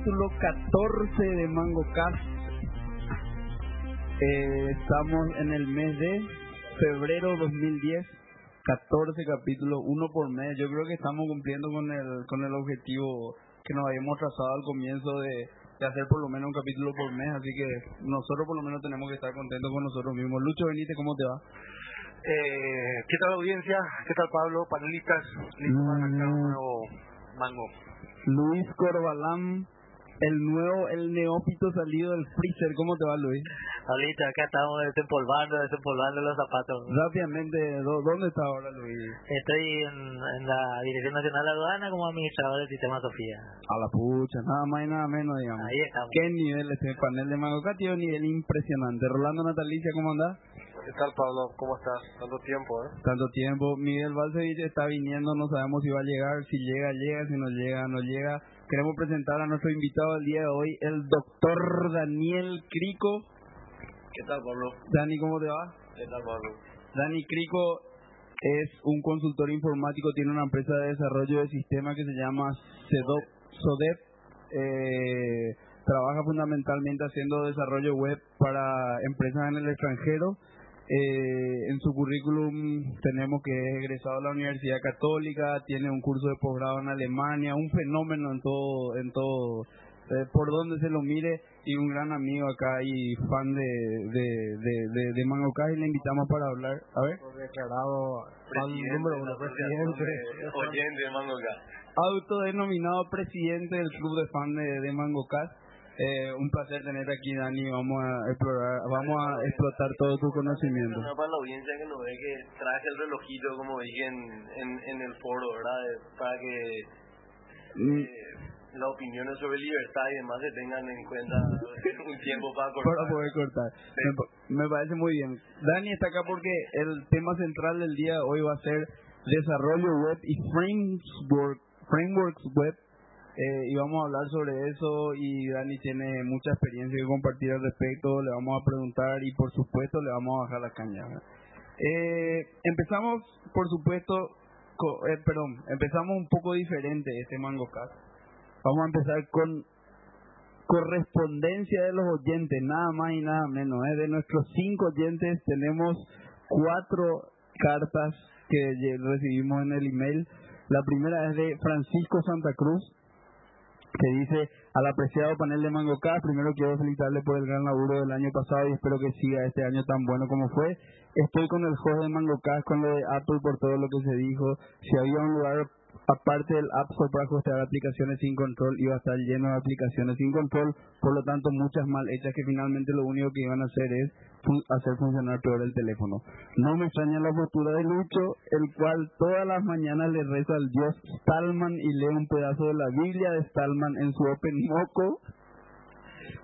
capítulo 14 de Mango Cast. Eh, estamos en el mes de febrero 2010, 14 capítulos, uno por mes. Yo creo que estamos cumpliendo con el con el objetivo que nos habíamos trazado al comienzo de, de hacer por lo menos un capítulo por mes, así que nosotros por lo menos tenemos que estar contentos con nosotros mismos. Lucho Benítez, ¿cómo te va? Eh, ¿Qué tal audiencia? ¿Qué tal Pablo? Panelistas, listo para un nuevo mango. Luis Corbalán, el nuevo, el neófito salido del freezer. ¿Cómo te va, Luis? Ahorita acá estamos desempolvando, desempolvando los zapatos. Rápidamente, ¿dó- ¿dónde está ahora, Luis? Estoy en, en la Dirección Nacional de Aduana como administrador del sistema Sofía. A la pucha, nada más y nada menos, digamos. Ahí estamos. ¿Qué nivel este panel de Mango Cat? Tiene un nivel impresionante. Rolando Natalicia, ¿cómo andás? ¿Qué tal Pablo? ¿Cómo estás? Tanto tiempo, ¿eh? Tanto tiempo. Miguel Balcevich está viniendo, no sabemos si va a llegar. Si llega, llega. Si no llega, no llega. Queremos presentar a nuestro invitado del día de hoy, el doctor Daniel Crico. ¿Qué tal Pablo? Dani, ¿cómo te va? ¿Qué tal Pablo? Dani Crico es un consultor informático, tiene una empresa de desarrollo de sistemas que se llama CEDOP, SODEP. Eh, trabaja fundamentalmente haciendo desarrollo web para empresas en el extranjero. Eh, en su currículum tenemos que es egresado de la Universidad Católica, tiene un curso de posgrado en Alemania, un fenómeno en todo, en todo, eh, por donde se lo mire y un gran amigo acá y fan de de de de, de Mango Kai, y le invitamos para hablar. A ver. Declarado número uno, presidente. Oyente de Mango autodenominado presidente del club de fan de, de Mango Cast. Eh, un placer tenerte aquí, Dani. Vamos a explorar, vamos a explotar todo tu conocimiento. No, para la audiencia que no ve que traje el relojito, como dije en, en, en el foro, ¿verdad? Para que Mm, eh, las opiniones sobre libertad y demás se tengan en cuenta un tiempo para cortar. para poder cortar. Me, pa- me parece muy bien. Dani está acá porque el tema central del día de hoy va a ser desarrollo web y framework, frameworks web. Eh, y vamos a hablar sobre eso y Dani tiene mucha experiencia que compartir al respecto. Le vamos a preguntar y por supuesto le vamos a bajar la caña. Eh, empezamos, por supuesto, eh, perdón, empezamos un poco diferente este Mango Cast. Vamos a empezar con correspondencia de los oyentes, nada más y nada menos. ¿eh? De nuestros cinco oyentes tenemos cuatro cartas que recibimos en el email. La primera es de Francisco Santa Cruz, que dice al apreciado panel de Mango Cast, primero quiero felicitarle por el gran laburo del año pasado y espero que siga este año tan bueno como fue. Estoy con el juego de Mango Cast, con lo de Apple por todo lo que se dijo. Si había un lugar aparte del App Store para hostear aplicaciones sin control, iba a estar lleno de aplicaciones sin control, por lo tanto muchas mal hechas que finalmente lo único que iban a hacer es hacer funcionar peor el teléfono. No me extraña la postura de Lucho, el cual todas las mañanas le reza al dios Stallman y lee un pedazo de la Biblia de Stallman en su Open Moco,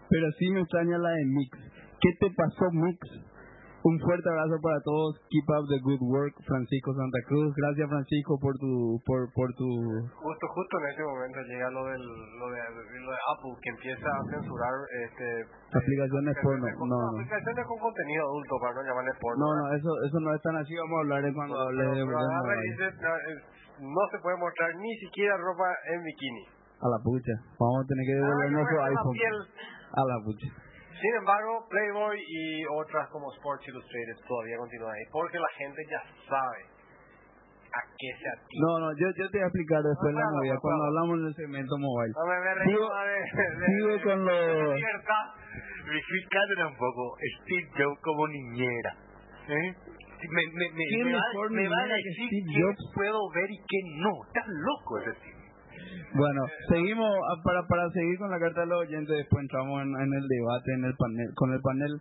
pero sí me extraña la de Mix. ¿Qué te pasó, Mix? Un fuerte abrazo para todos. Keep up the good work, Francisco Santa Cruz. Gracias, Francisco, por tu, por, por tu. Justo, justo en ese momento llega lo del, lo de, lo de Apple que empieza a censurar este Aplicaciones porno. con- No, no. aplicaciones con contenido adulto para no llamarle porno. No, no, eso, eso no es tan así. Vamos a hablar de cuando hable de. No, se puede mostrar ni siquiera ropa en bikini. A la pucha. Vamos a tener que devolver Ah, nuestro que la iPhone. A la pucha. Sin embargo, Playboy y otras como Sports Illustrated todavía continúan ahí, porque la gente ya sabe a qué se atiende. No, no, yo, yo te voy a explicar después No, la claro, movida, no, cuando hablamos del segmento mobile. No me, me Sigo- de, de, sigo de- con lo- de libertad. Explícate un poco, Steve Jobs como niñera. ¿Eh? Me, me, me, ¿Quién me va, me va a decir Steve qué puedo ver y qué no. Estás loco ese tipo. Bueno, seguimos ah, para para seguir con la carta de los oyentes. Después entramos en, en el debate en el panel con el panel.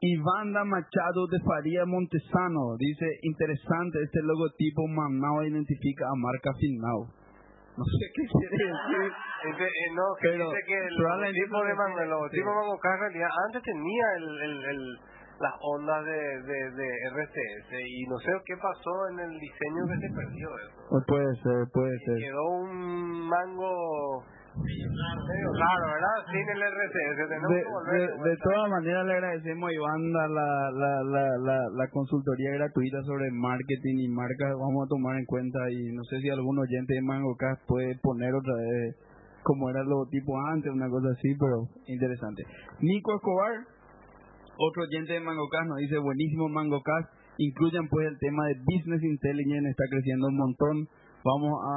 Ivanda Machado de Faría Montesano dice interesante este logotipo Manao identifica a marca Finao. No sé qué quiere decir. Eh, no, que Pero dice que el logotipo de Mango, el logotipo sí. de Mango Car en realidad antes tenía el, el, el, las ondas de, de, de RCS y no sé qué pasó en el diseño que se perdió eso. O puede ser, puede ser. Quedó un mango medio raro, ¿verdad? Sin el RCS. Tenemos De, que volver de, de todas maneras le agradecemos a Ivanda la, la, la, la, la consultoría gratuita sobre marketing y marcas. Vamos a tomar en cuenta y no sé si algún oyente de MangoCast puede poner otra vez como era el logotipo antes, una cosa así, pero interesante. Nico Escobar, otro oyente de MangoCast, nos dice, buenísimo MangoCast, incluyan pues el tema de Business Intelligence, está creciendo un montón, vamos a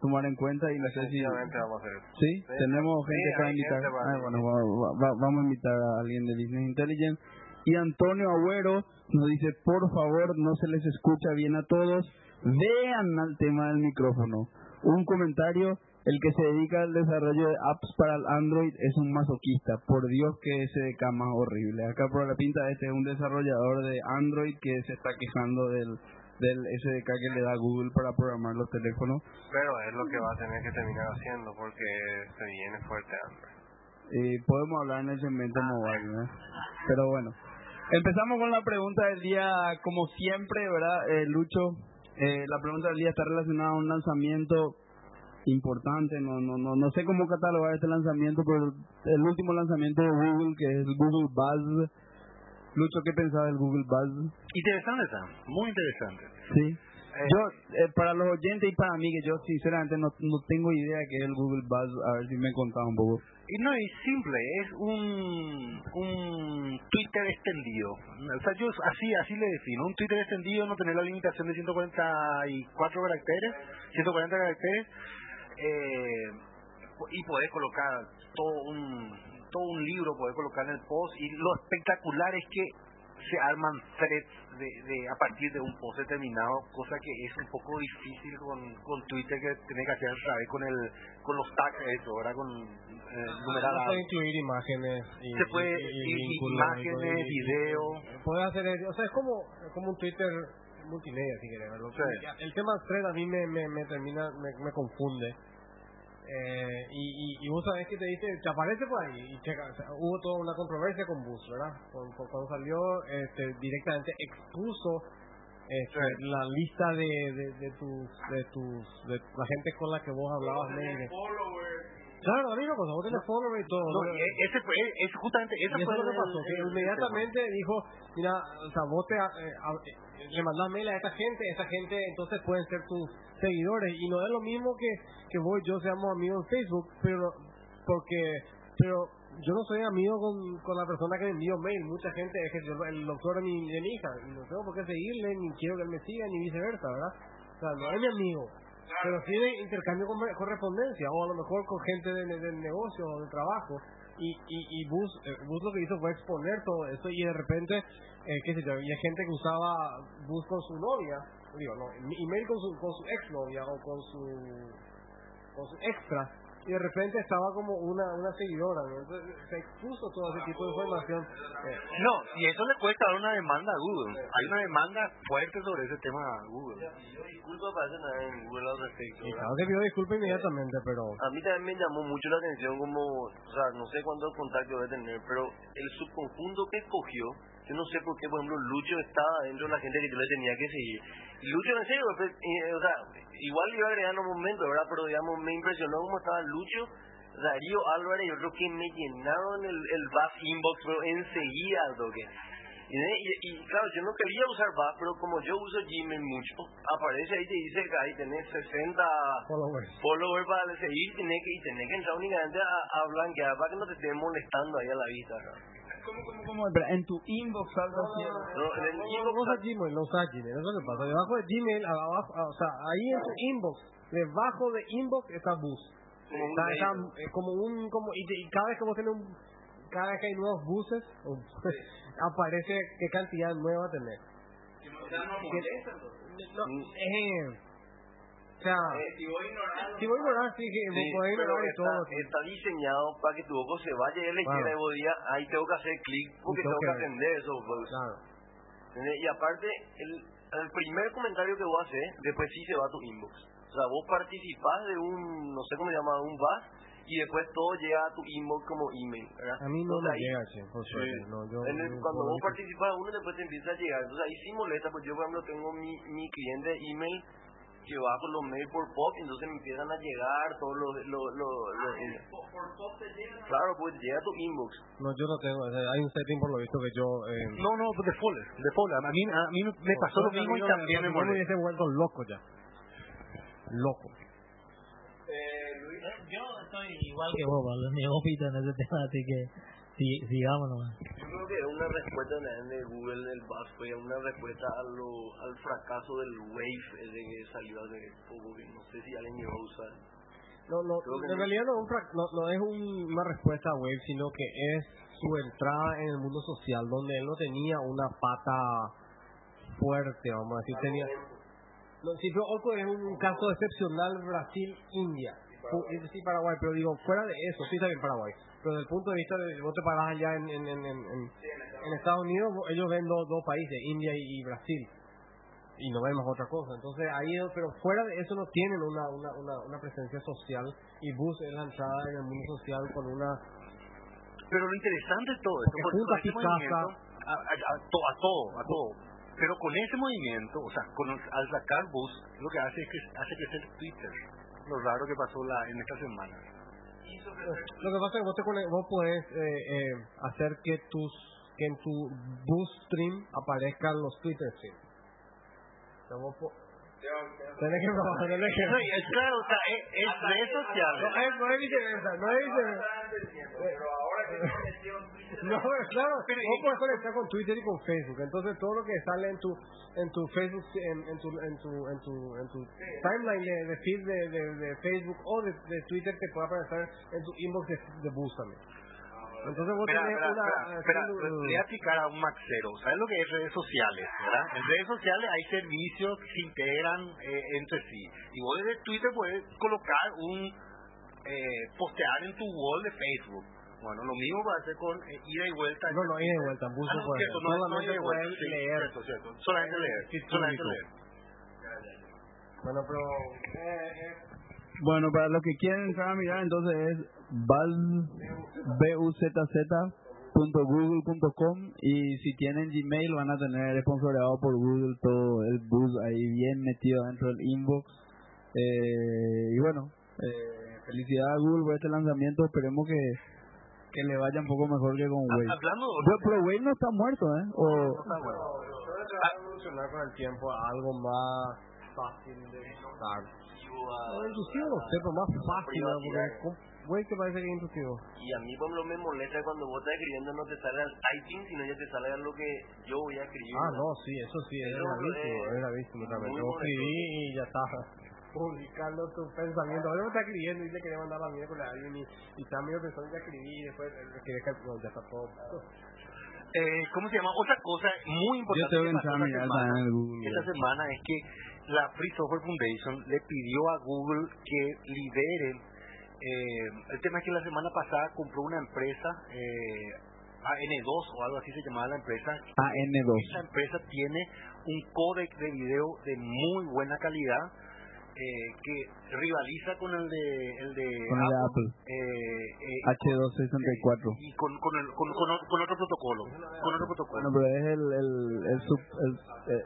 tomar en cuenta y no sé si... Vamos a hacer. ¿Sí? Tenemos gente Sí, para invitar. gente para Ah, bueno, va- va- va- vamos a invitar a alguien de Business Intelligence. Y Antonio Agüero nos dice, por favor, no se les escucha bien a todos, vean al tema del micrófono. Un comentario, el que se dedica al desarrollo de apps para el Android es un masoquista. Por Dios que SDK más horrible. Acá por la pinta este es un desarrollador de Android que se está quejando del, del SDK que le da Google para programar los teléfonos. Pero es lo que va a tener que terminar haciendo porque se viene fuerte Android. Eh, podemos hablar en el segmento mobile, ¿no? Pero bueno. Empezamos con la pregunta del día, como siempre, ¿verdad, eh, Lucho? Eh, la pregunta del día está relacionada a un lanzamiento importante, no, no, no, no sé cómo catalogar este lanzamiento, pero el último lanzamiento de Google, que es el Google Buzz. Lucho, ¿qué pensaba del Google Buzz? Interesante está, muy interesante. Sí. Yo, eh, para los oyentes y para mí, que yo sinceramente no, no tengo idea qué es el Google Buzz, a ver si me contaba un poco. Y no es simple, es un, un Twitter extendido. O sea, yo así así le defino. Un Twitter extendido no tener la limitación de 144 caracteres, 140 caracteres, eh, y poder colocar todo un todo un libro, poder colocar en el post. Y lo espectacular es que se arman threads de, de, a partir de un post determinado, cosa que es un poco difícil con, con Twitter que tiene que hacer vez con el con los tags eso, ¿verdad? Con eh, numeradas. Se puede incluir imágenes y, Se puede y- y y- imágenes, video. Puede hacer, o sea, es como, como un Twitter multimedia, si verlo. Sí. El tema thread a mí me, me, me termina, me, me confunde. Eh, y, y, y vos sabés que te dice, te aparece por ahí, y checa, o sea, hubo toda una controversia con Bus, ¿verdad? Con- con- cuando salió, este, directamente expuso este, la lista de, de, de tus, de tus, de la gente con la que vos hablabas. Claro, la misma cosa, vos tenés follower y todo. No, ¿no? e- ese fue, es justamente, eso fue lo que pasó, que el- inmediatamente dijo, mira, o sea, vos te, eh, a- eh, le mandás mail a esta gente, esta gente entonces pueden ser tus seguidores, y no es lo mismo que, que vos y yo seamos amigos en Facebook, pero, porque, pero yo no soy amigo con, con la persona que me envió mail, mucha gente es que yo, el doctor de mi, de mi hija, y no tengo por qué seguirle, ni quiero que él me siga, ni viceversa, ¿verdad? O sea, no es mi amigo, pero sí de intercambio con correspondencia o a lo mejor con gente de, de negocio o de trabajo. Y y, y Bus, eh, Bus lo que hizo fue exponer todo eso y de repente eh, qué sé yo había gente que usaba Bus con su novia digo no email con su con su ex novia o con su con su extra y de repente estaba como una una seguidora ¿no? entonces se expuso todo ese tipo de información Eh, No, y eso le cuesta dar una demanda a Google. Hay una demanda fuerte sobre ese tema a Google. Yo disculpa para hacer nada en Google al respecto. y claro que pidió disculpas inmediatamente pero A mí también me llamó mucho la atención como, o sea, no sé cuántos contactos debe tener, pero el subconjunto que escogió, yo no sé por qué, por ejemplo, Lucho estaba dentro de la gente que yo le tenía que seguir. Y Lucho, en serio, pues, eh, o sea, igual iba a agregar en un momento, ¿verdad? Pero, digamos, me impresionó cómo estaba Lucho, Darío Álvarez y otros que me llenaron el, el Bass Inbox, pero enseguida toque. Y, y, y, claro, yo no quería usar Bass, pero como yo uso Gmail mucho, aparece ahí, te dice que ahí tenés 60 followers follower para seguir tenés que, y tenés que entrar únicamente a, a blanquear para que no te estén molestando ahí a la vista. ¿no? ¿Cómo, cómo, cómo? Espera, en tu inbox algo así. No, en el No, inbox no usa Gmail, no usa Gmail, eso es lo que pasa. Debajo de Gmail, abajo, o sea, ahí en tu inbox, debajo de inbox está bus. Como un Está, mail. está, eh, como un, como, y, y cada vez que vos tenés un, cada vez que hay nuevos buses, aparece qué cantidad nueva tenés. No, eh, o sea, si voy a ignorar, sí, que Sí, podés ignorar está, todo. está diseñado para que tu ojo se vaya a la izquierda vos digas, ahí tengo que hacer clic porque tengo que atender esos bugs. Claro. Y aparte, el, el primer comentario que vos haces, después sí se va a tu inbox. O sea, vos participás de un, no sé cómo se llama, un bus y después todo llega a tu inbox como email. ¿verdad? A mí no Entonces me ahí- llega, che, por suerte. Sí. No, yo, En el- cuando vos participas de uno, después te empieza a llegar. Entonces ahí sí molesta, porque yo, por ejemplo, tengo mi, mi cliente de email que bajo los mails por pop, y entonces me empiezan a llegar todos los... los, los, los Claro, pues llega a tu inbox. No, yo no tengo, o sea, hay un setting por lo visto que yo... Eh, No, no, de folder, de folder. A mí, a mí me pasó lo mismo y también me me molestó. hubiese vuelto loco ya. Loco. Eh, Luis, Yo estoy igual que vos, Pablo, mi en ese tema, así que sí, sigamos nomás. Yo creo que es una respuesta de Google del BAS fue una respuesta a lo, al fracaso del Wave ese que salió hace poco, que no sé si alguien llegó a usar. No, no, en realidad no, es un fra- no, no es un- una respuesta a web, sino que es su entrada en el mundo social, donde él no tenía una pata fuerte, vamos a decir, tenía... No, sí, pero Orco es un caso excepcional Brasil-India. Sí, Paraguay, pero digo, fuera de eso, sí está bien Paraguay. Pero desde el punto de vista de vos te parás allá en, en, en, en, en- en Estados Unidos, ellos ven dos, dos países, India y, y Brasil. Y no vemos otra cosa. Entonces, ahí, pero fuera de eso no tienen una, una, una, una presencia social. Y Bus es la entrada en el mundo social con una... Pero lo interesante de todo esto, junta Picasa. movimiento, a, a, a to- a todo, a todo. Pero con ese movimiento, o sea, con, al sacar bus, lo que hace es que hace crecer Twitter. Lo raro que pasó la, en esta semana. Lo que pasa es que vos, te conect- vos podés eh, eh, hacer que tus que en tu bus stream aparezcan los Twitter streams. O sea, vos po- tenés que probar, tenés que... No, y es claro, o sea, es, es redes sociales. No es, no es viceversa, no es viceversa. No, pero claro, vos puedes conectar con Twitter y con Facebook. Entonces todo lo que sale en tu en tu Facebook en, en tu en tu en tu en tu timeline de, de feed de, de, de Facebook o de, de Twitter te puede aparecer en tu inbox de, de también. Entonces vos Espera, tenés espera, una espera, le voy a explicar a un maxero. ¿Sabes lo que es redes sociales? ¿verdad? En redes sociales hay servicios que se integran eh, entre sí. Y vos desde Twitter puedes colocar un eh, postear en tu wall de Facebook. Bueno, lo mismo va a hacer con eh, ida y vuelta. No, no, ida y vuelta, en bus Ah, no no, puede cierto, no, no, Solamente ida y vuelta, puedes sí, leer. Cierto, cierto. Solamente leer. Sí, Solamente leer. Bueno, pero eh, eh, Bueno, para los que quieren entrar a mirar, entonces es buzz.google.com y si tienen Gmail van a tener sponsoreado por Google todo el buzz ahí bien metido dentro del inbox. Eh, y bueno, eh, felicidades a Google por este lanzamiento, esperemos que, que le vaya un poco mejor que con Wave. Hablando Pero, pero Wave no está muerto, ¿eh? O, Solo se va a evolucionar con el tiempo a algo más fácil de usar. No, intuitivo no sé, pero más fácil, ¿no? porque ¿cómo- güey, que parece que es intuitivo. Y a mí, por ejemplo, me molesta cuando vos estás escribiendo no te sale al typing, sino ya te sale a lo que yo voy a escribir. Ah, no, sí, eso sí, es gravísimo, es gravísimo también. Yo escribí y ya está. Publicando tu pensamiento. Ahora me está escribiendo y le quería mandar la miércoles a alguien y, y está medio pensando ya escribí y después eh, le quería que no, ya está todo. eh, ¿cómo se llama? Otra cosa muy yo importante tengo que que pasó esta semana, en esta semana es que la Free Software Foundation le pidió a Google que libere. eh, el tema es que la semana pasada compró una empresa, eh, AN2 o algo así se llamaba la empresa. AN2. Esa empresa tiene un códec de video de muy buena calidad eh, que rivaliza con el de, el de Con el de Apple. eh, eh, H264. y con, con, el- con, con, o- con otro protocolo. Con otro protocolo. Bueno, pero es el, el, el, sub, el eh,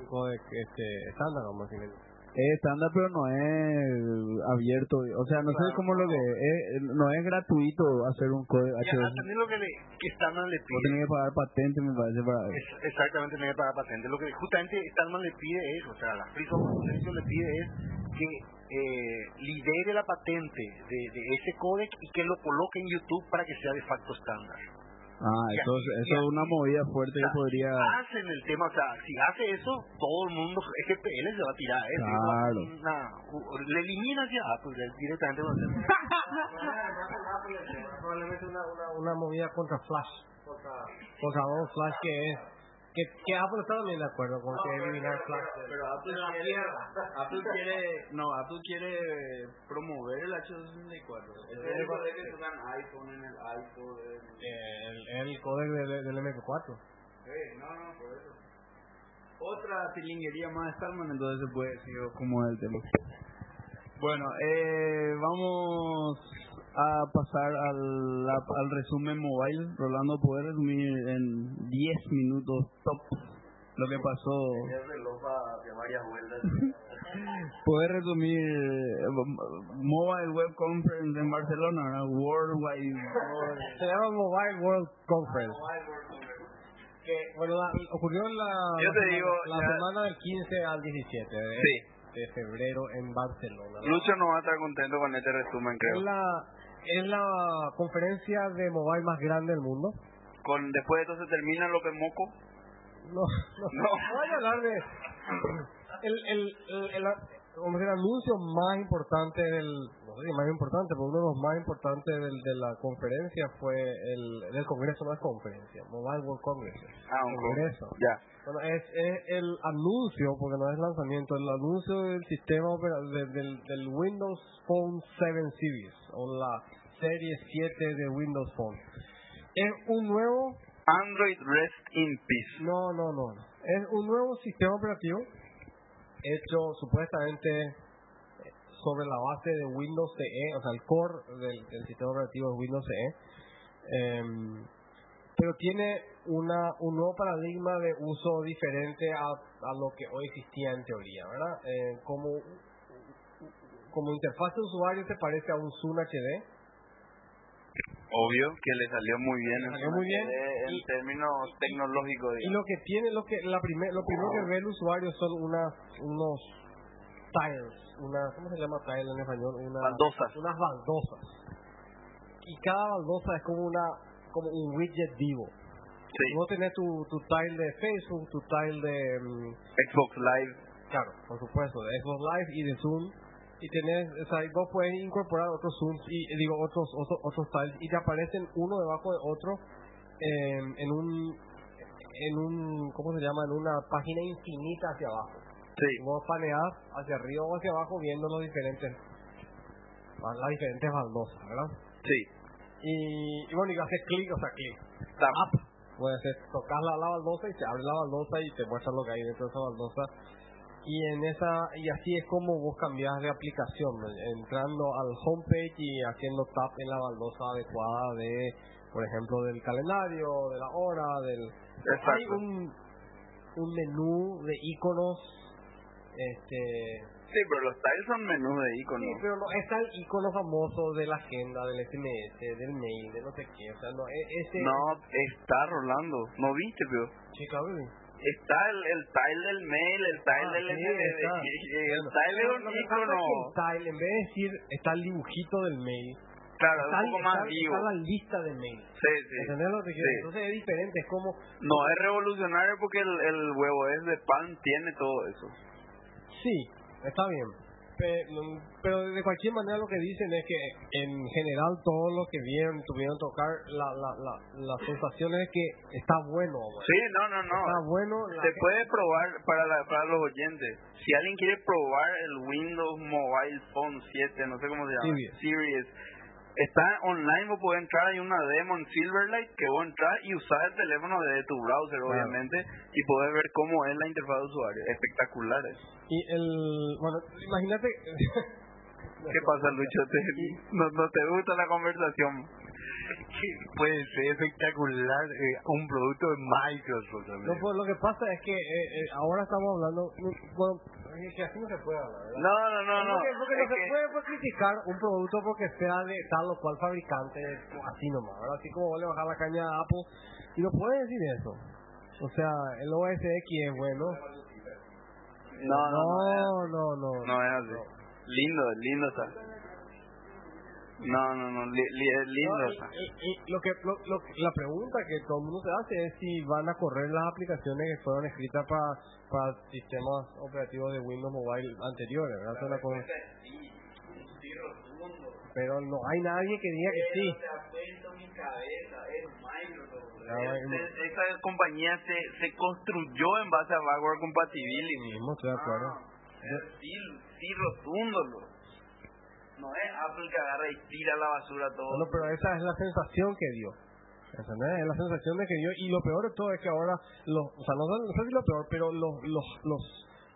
Un codec este, estándar, vamos a decir. Es estándar, pero no es abierto. O sea, no sé cómo lo que es. No es gratuito hacer un código H264. también lo que le, que Stallman le pide tenés que pagar patente, me parece, para es exactamente tener para patente. Lo que justamente Stallman le pide es, o sea, la Free Software le pide es que eh, lidere la patente de, de ese códec y que lo coloque en YouTube para que sea de facto estándar. Ah, eso, es- eso es una movida fuerte que O sea, podría... Hacen el tema, o sea, si hace eso, todo el mundo, SPL se va a tirar, ¿eh? Claro. Una- le elimina ya Apple directamente. con el- Probablemente una, una, una movida contra Flash. Contra, contra un Flash que es. Que, que Apple está también de acuerdo con que eliminar Flash. Pero Apple quiere, Apple quiere, no, Apple quiere promover el H264. Ese es el poder que usan iPhone en el iPhone. El, el códec del, del MP4. no, no, por eso. Otra tilinguería más Stallman, entonces puede decir como el tema. Bueno, eh, vamos a pasar al, la- al resumen mobile. Rolando, ¿puedes resumir en 10 minutos top lo que pasó? El reloj va de varias vueltas. ¿Puedes resumir Mobile Web Conference en Barcelona, ¿verdad? Worldwide. Se llama Mobile World Conference. Que, bueno, la- ocurrió en la, Yo la te semana- digo, la ya- semana del 15 al 17. ¿eh? Sí. De febrero en Barcelona. Lucho no va a estar contento con este resumen, Es creo. la, es la conferencia de mobile más grande del mundo. Con, después de esto se termina lo que moco. No, no, No. voy a hablar de el, el, el, el anuncio más importante del, sé si más importante, pero uno de los más importantes del, de la conferencia fue el del Congreso, no es conferencia, Mobile World Congress. Ah, un Congreso. Ya. Bueno, es, es el anuncio, porque no es lanzamiento, el anuncio del sistema de- del, del Windows Phone 7 Series, o la serie 7 de Windows Phone. Es un nuevo Android Rest in Peace. no, no, no. Es un nuevo sistema operativo hecho supuestamente sobre la base de Windows CE, o sea, el core del, del sistema operativo es Windows CE. Em, pero tiene una, un nuevo paradigma de uso diferente a, a lo que hoy existía en teoría, ¿verdad? Eh, como, como interfaz de usuario se parece a un Zoom HD, Obvio que le salió muy bien. Le salió muy bien. En Y- términos tecnológicos, Y lo que tiene, lo que la primer, lo primero que ve el usuario son unas, unos tiles, una, ¿cómo se llama tile en español? Una, Baldosas. Unas baldosas. Y cada baldosa es como una, como un widget vivo. Sí. Vos tenés tu, tu tile de Facebook, tu tile de, mm, Xbox Live. claro, por supuesto, de Xbox Live y de Zoom. Y tenés, o sea, vos puedes incorporar otros Zooms y digo otros, otros otros tiles y te aparecen uno debajo de otro eh, en un en un ¿cómo se llama? en una página infinita hacia abajo. Sí. Vos paneás hacia arriba o hacia abajo viendo los diferentes las diferentes baldosas, ¿verdad? Sí. Y, y bueno, y haces clic, o sea, clic. Tap. Up. Puede ser, tocas la, la baldosa y se abre la baldosa y te muestra lo que hay dentro de esa baldosa. Y en esa y así es como vos cambias de aplicación, entrando al homepage y haciendo tap en la baldosa adecuada de, por ejemplo, del calendario, de la hora, del... Hay Exacto. un, un menú de iconos, este... Sí, pero los tiles son menús de icono. Sí, pero no, está el icono famoso de la agenda, del SMS, del mail, de no sé qué, o sea, no, e- ese... No, está Rolando. ¿No viste, pero? Sí, claro. Está el, el tile del mail, el tile Ah, del sí. El tile es un icono. tile, en vez de decir está el dibujito del mail, Claro, es está, un poco más está- vivo. está la lista de mail. Sí, sí. ¿Entendés lo que quiero? Sí. Entonces es diferente, es como, No es revolucionario porque el, el huevo es de pan, tiene todo eso. Sí, está bien. Pe- Pero de cualquier manera lo que dicen es que en general todos los que vieron, tuvieron tocar, la, la, la, la sensación es que está bueno. Sí, no, no, no. Está bueno. Se gente- puede probar para, la, para los oyentes. Si alguien quiere probar el Windows Mobile Phone 7, no sé cómo se llama, Series. Series, está online, vos podés entrar, hay una demo en Silverlight que vos entrar y usar el teléfono desde tu browser, Claro. obviamente, y podés ver cómo es la interfaz de usuario. Espectacular eso. Y el, bueno, imagínate... ¿Qué pasa, Lucho? ¿Te- no, ¿No te gusta la conversación? Puede ser espectacular eh, un producto de Microsoft. No, también. pues lo que pasa es que eh, eh, ahora estamos hablando, bueno, que así no se puede hablar, ¿verdad? No, no, no, no. Porque, porque no se que- puede pues, criticar un producto porque sea de tal o cual fabricante, así nomás, ¿verdad? Así como vos le bajar la caña a Apple, y no puede decir eso. O sea, el OS X es bueno. No, no, no, no, no. no es así. Lindo, lindo está. No, no, no, li- lindo No, está. y- y- y lo que, lo, lo- la pregunta que todo el mundo se hace es si van a correr las aplicaciones que fueron escritas para, para sistemas operativos de Windows Mobile anteriores, ¿verdad? Pero no hay nadie que diga que sí. Este- esta compañía se, se construyó en base a backward compatibility. mismo, estoy de acuerdo. Sí, sí, rotundo. No es Apple que agarra y tira la basura todo. Bueno, pero esa es la sensación que dio. ¿Entendés? Es la sensación de que dio. Y lo peor de todo es que ahora, los, o sea, no, sé- no sé si lo peor, pero los, los, los,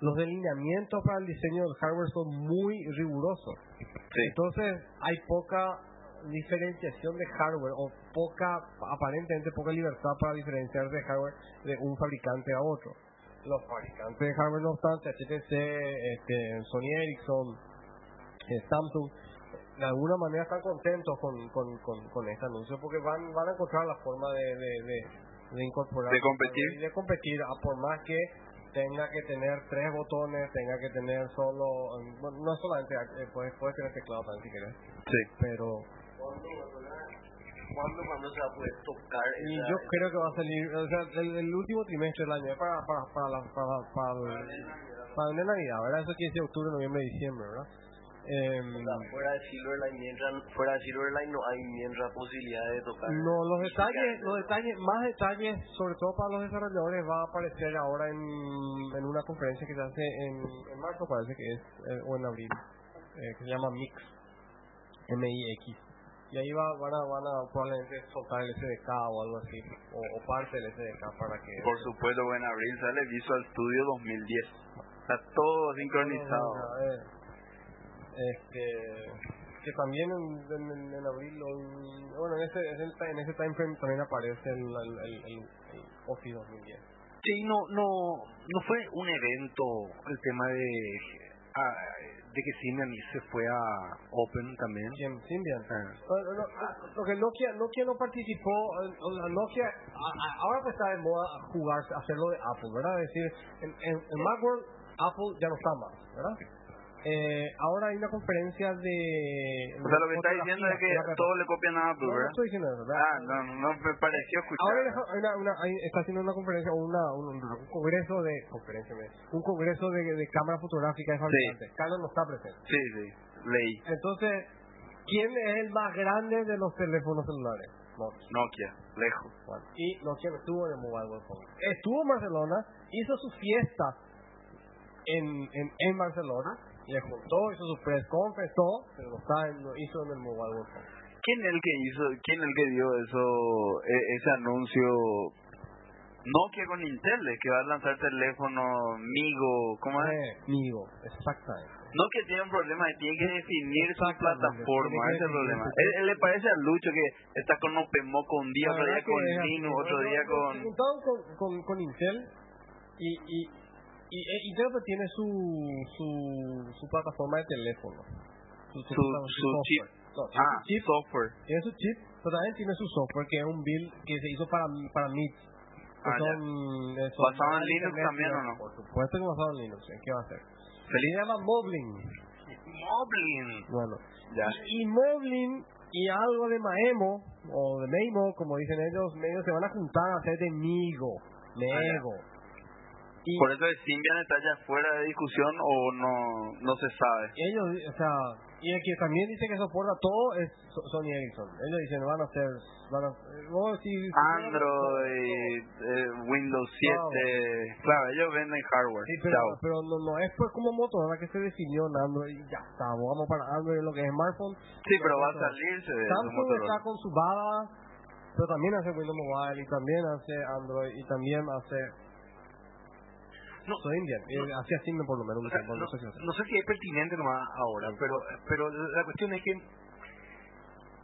los delineamientos para el diseño del hardware son muy rigurosos. Sí. Entonces, hay poca diferenciación de hardware o poca, aparentemente poca libertad para diferenciar de hardware de un fabricante a otro. Los fabricantes de hardware, no obstante, HTC, este, Sony Ericsson, Samsung, de alguna manera están contentos con, con, con, con este anuncio porque van, van a encontrar la forma de, de, de, de incorporar De competir. de competir a por más que tenga que tener tres botones, tenga que tener solo, bueno, no solamente, eh, puedes, puedes tener teclado también si quieres, Sí. pero ¿Cuándo, cuándo se va a poder tocar y esa- yo creo que va a salir, o sea, el, el último trimestre del año, es para, para, para, la, para, para, el- para el Navidad, ¿verdad? Eso quiere decir octubre, noviembre, diciembre, ¿verdad? O sea, fuera de Silverline, mientras, fuera de Silverline no hay mientras posibilidad de tocar. No, los detalles, los detalles, más detalles, sobre todo para los desarrolladores, va a aparecer ahora en, en una conferencia que se hace en, en marzo, parece que es, eh, o en abril, eh, que se llama MIX, M-I-X. Y ahí va, van, a, van a probablemente soltar el SDK o algo así, o, o parte del SDK para que... Por supuesto, en abril sale Visual Studio 2010. Está todo sincronizado. Eh, Este, que también en, en, abril, o bueno, en ese, en ese, time frame también aparece el, el, el, el, el Office 2010. Sí, no, no, no fue un evento el tema de ah, de que Symbian se fue a Open también. ¿Quién? Symbian. Ah. Bueno, no, lo que Nokia, Nokia no participó, Nokia, ahora pues está de moda jugar, hacerlo de Apple, ¿verdad? Es decir, en, en, en Macworld, Apple ya no está más, ¿verdad? Eh, ahora hay una conferencia de... O sea, lo que está diciendo es que todos le copian a Apple, No, no ¿verdad? estoy diciendo eso, ¿verdad? Ah, no, no me pareció escuchar. Ahora hay una, una- hay- está haciendo una conferencia, una, un, un congreso de... Conferencia, un congreso de, de cámara fotográfica de fabricantes. Canon no está presente. Sí, sí, leí. Entonces, ¿quién es el más grande de los teléfonos celulares? Nokia. Nokia, lejos. Bueno, y Nokia no estuvo en el Mobile World Congress. Estuvo en Barcelona, hizo su fiesta en, en, en Barcelona, le juntó, hizo su press conference, todo, pero lo, está en- lo hizo en el Mobile World Congress. ¿Quién es el que hizo, quién es el que dio eso, e- ese anuncio? Nokia con Intel, eh, que va a lanzar teléfono Migo, ¿cómo es? Eh, Migo, exactamente. Nokia tiene un problema, tiene que definir su plataforma, que ese es el problema. Él, él le parece a Lucho que está con OpenMoco un día, otro día que con Linux, ¿no? otro No, día no, con... con, con, con Intel y, y, y, e Intel pues tiene su, su, su plataforma de teléfono. Su, Su, su chip. software. No, tiene Ah, su chip, software. tiene su chip, pero también tiene su software que es un build que se hizo para, para Meet. Ah, son, eh, son ¿Basado en Linux también o no? Por supuesto que basado en Linux. ¿en ¿Qué va a hacer? Feliz. Se llama Moblin. Moblin. Bueno, Ya. y Moblin y algo de Maemo, o de Meimo, como dicen ellos, ellos se van a juntar a hacer de Migo. Mego. Y Por eso el Symbian está ya fuera de discusión o no, no se sabe. ellos, o sea, y el que también dice que soporta todo es So- Sony Ericsson. Ellos dicen, van a hacer, van a, Android, eh, Windows 7, claro, ellos venden hardware. Sí, pero, pero no, no es pues como Motorola que se definió en Android y ya está, vamos para Android lo que es smartphone. Sí, pero va a salirse de Samsung está con su Bada, pero también hace Windows Mobile y también hace Android y también hace No. Soy Indian, eh, hacía Signo por lo menos. No, sé si hace. no sé si es pertinente nomás ahora, pero pero la cuestión es que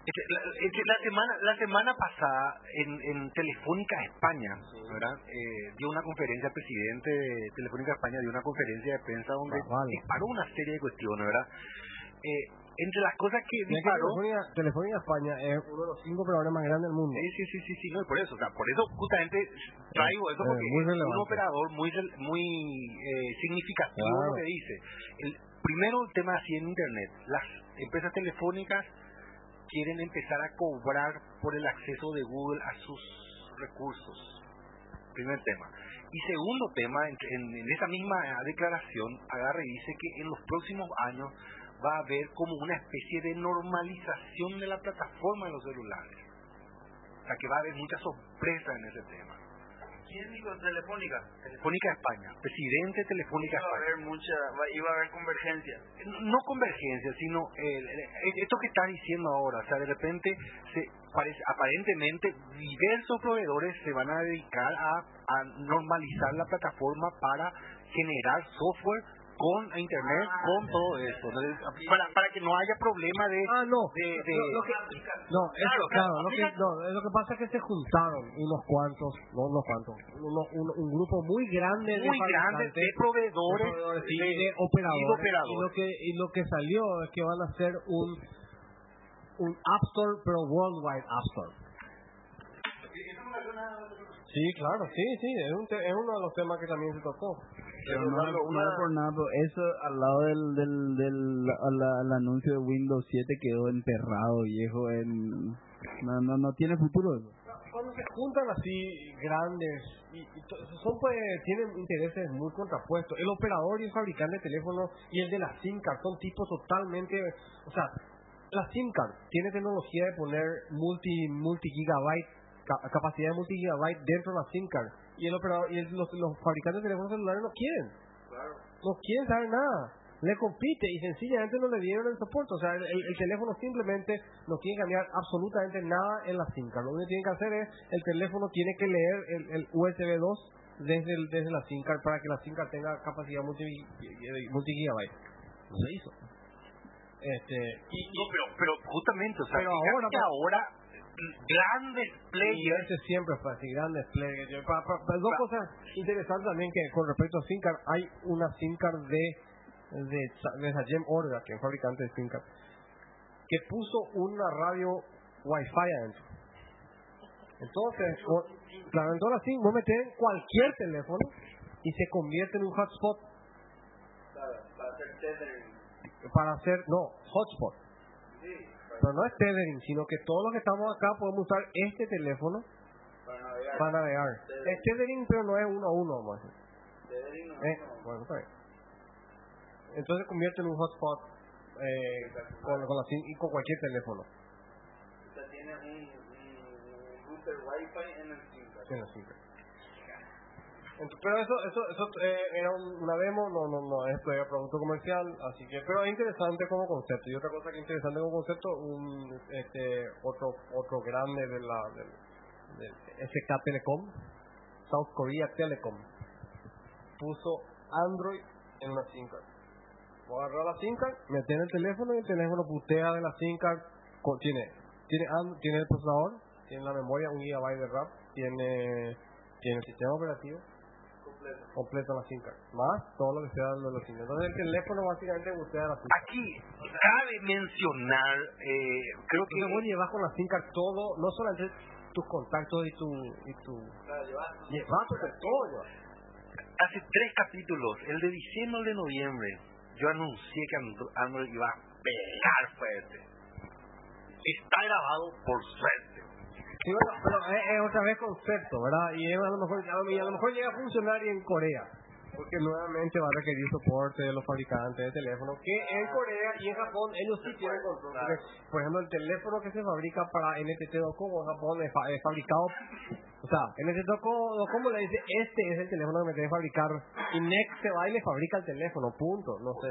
es que la, es que la semana la semana pasada en, en Telefónica España, ¿verdad? Eh, dio una conferencia el presidente de Telefónica España dio una conferencia de prensa donde disparó una serie de cuestiones, ¿verdad? Eh, entre las cosas que disparó Telefónica, Telefónica España es uno de los cinco operadores más grandes del mundo. Sí, sí, sí, sí, sí, no, y por eso, o sea, por eso justamente traigo eso Eh, porque es un operador muy muy eh, significativo Claro. lo que dice. El, primero el tema así en internet, las empresas telefónicas quieren empezar a cobrar por el acceso de Google a sus recursos. Primer tema. Y segundo tema, en, en- en esa misma declaración, agarra y dice que en los próximos años va a haber como una especie de normalización de la plataforma de los celulares. O sea, que va a haber muchas sorpresas en ese tema. ¿Quién dijo Telefónica? Telefónica España, presidente de Telefónica Iba a España. haber mucha, va- iba a haber convergencia. No convergencia, sino eh, eh, esto que estás diciendo ahora. O sea, de repente, se parece, aparentemente, diversos proveedores se van a dedicar a, a normalizar la plataforma para generar software con internet, con todo eso. Entonces, para, para que no haya problema de... Ah, no. de- de- Lo- lo que- no, es, Claro, claro, claro, lo, que, no, es lo que pasa es que se juntaron unos cuantos, no unos cuantos, uno- un, un grupo muy grande de muy grande de proveedores, de proveedores y de- de operadores. y de operadores. Y lo que y lo que salió es que van a hacer un un App Store pero worldwide App Store. Sí, claro, sí, sí, es, un te- es uno de los temas que también se tocó. Pero no, no es por nada, pero eso al lado del, del, del al, al anuncio de Windows 7 quedó enterrado, viejo. En, no, no, no tiene futuro eso. Cuando se juntan así grandes, y, son pues, tienen intereses muy contrapuestos. El operador y el fabricante de teléfonos y el de la SIM card son tipos totalmente, o sea, la SIM card tiene tecnología de poner multi, multi gigabyte, ca- capacidad de multi gigabyte dentro de la SIM card. Y el operador y el- los, los fabricantes de teléfonos celulares no quieren. No quieren saber nada. Le compite y sencillamente no le dieron el soporte. O sea, el, el- el teléfono simplemente no que cambiar absolutamente nada en la card. Lo único que tiene que hacer es, el teléfono tiene que leer el, el USB 2 desde, el- desde la SIM para que la SIM tenga capacidad multi, multi gigabyte. No se hizo. Este, y, No, pero, pero justamente, o sea, Pero ahora, que ahora grandes Y players ese siempre fue así, grandes play. Pa- pa- pa- dos cosas interesantes también que con respecto a SIM card, hay una SIM card de, de, de Sagem Orga, que es fabricante de SIM card, que puso una radio Wi-Fi adentro. Entonces, o- claro, entonces así, vos metés en cualquier teléfono y se convierte en un hotspot para hacer, no, hotspot. Pero no es tethering, sino que todos los que estamos acá podemos usar este teléfono para navegar. Es tethering, pero no es uno a uno, vamos a decir. Eh, bueno, está bien. Entonces convierte en un hotspot eh, con, con la y con cualquier teléfono. tiene un, un router wifi en el en la SIM card. Ent- Pero eso, eso, eso eh, era un- una demo, no, no, no es todavía producto comercial, así que, pero es interesante como concepto. Y otra cosa que es interesante como concepto, un, este, otro, otro grande de la, del, SK Telecom, South Korea Telecom, puso Android en una SIM card. Vos agarrás la SIM card, metes en el teléfono y el teléfono putea de la SIM card, tiene, tiene, tiene el procesador, tiene la memoria, un gigabyte de RAM, tiene, tiene el sistema operativo completo la SIM card, más todo lo que sea de los SIM. Entonces el teléfono básicamente butea la SIM card. Aquí cabe mencionar, eh, creo que Entonces vos llevas con la SIM card todo, no solamente tus contactos y tu... Y tu llevas pues, todo, llevas. hace tres capítulos, el de diciembre el de noviembre, yo anuncié que Andro- Android iba a pegar fuerte. Está grabado por suerte. Sí, bueno, pero es, es otra vez concepto, ¿verdad? Y es a lo mejor a lo, y a lo mejor llega a funcionar y en Corea, porque nuevamente va a requerir soporte de los fabricantes de teléfonos, que en Corea y en Japón ellos sí tienen control. Porque, por ejemplo, el teléfono que se fabrica para NTT Docomo en Japón es, fa- es fabricado, o sea, NTT Docomo le dice, este es el teléfono que me que fabricar, y Next se va y le fabrica el teléfono, punto, no sé.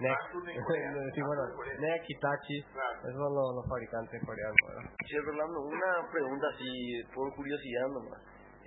Next, sí, bueno, Next, Hitachi, esos son los, los fabricantes coreanos, Rolando, una pregunta así, por curiosidad nomás.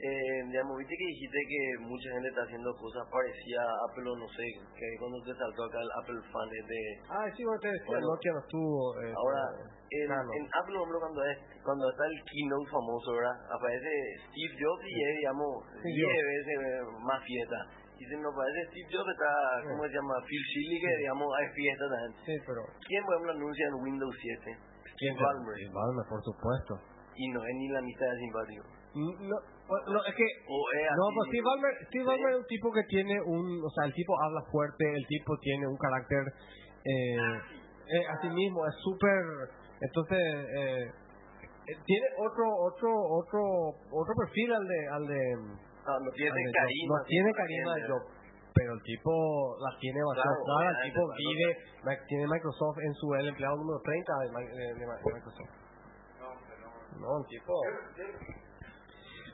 Eh, digamos, viste que dijiste que mucha gente está haciendo cosas parecidas a Apple o no sé, que cuando te saltó acá el Apple fan de... Ah, sí, bueno, te decía, Bueno. Nokia no estuvo. eh, Ahora, en, claro. en Apple, por ejemplo, cuando, es, cuando está el keynote famoso, ¿verdad? Aparece Steve Jobs y es, digamos, Sí, 10 Jobs. veces más fiesta. Si nos parece Steve Jobs está, ¿cómo se llama? Phil Schilling, que digamos, hay fiesta también. Sí, pero. ¿Quién, por ejemplo, anuncia en Windows 7? ¿Quién Ballmer. Sí, Ballmer, por supuesto. Y no es ni la mitad de simpático. No, no, es que. O es No, pues Steve Ballmer, Steve ¿sí? Ballmer es un tipo que tiene un. O sea, el tipo habla fuerte, el tipo tiene un carácter. Eh, eh, así mismo, es súper. Entonces. Eh, eh, tiene otro otro otro otro perfil al de al de No, no tiene Job. carisma. no tiene carisma de. Job pero el tipo la tiene bastante Claro, el tipo claro. vive tiene Microsoft en su el empleado número 30 de, Mi- de- de Microsoft no el tipo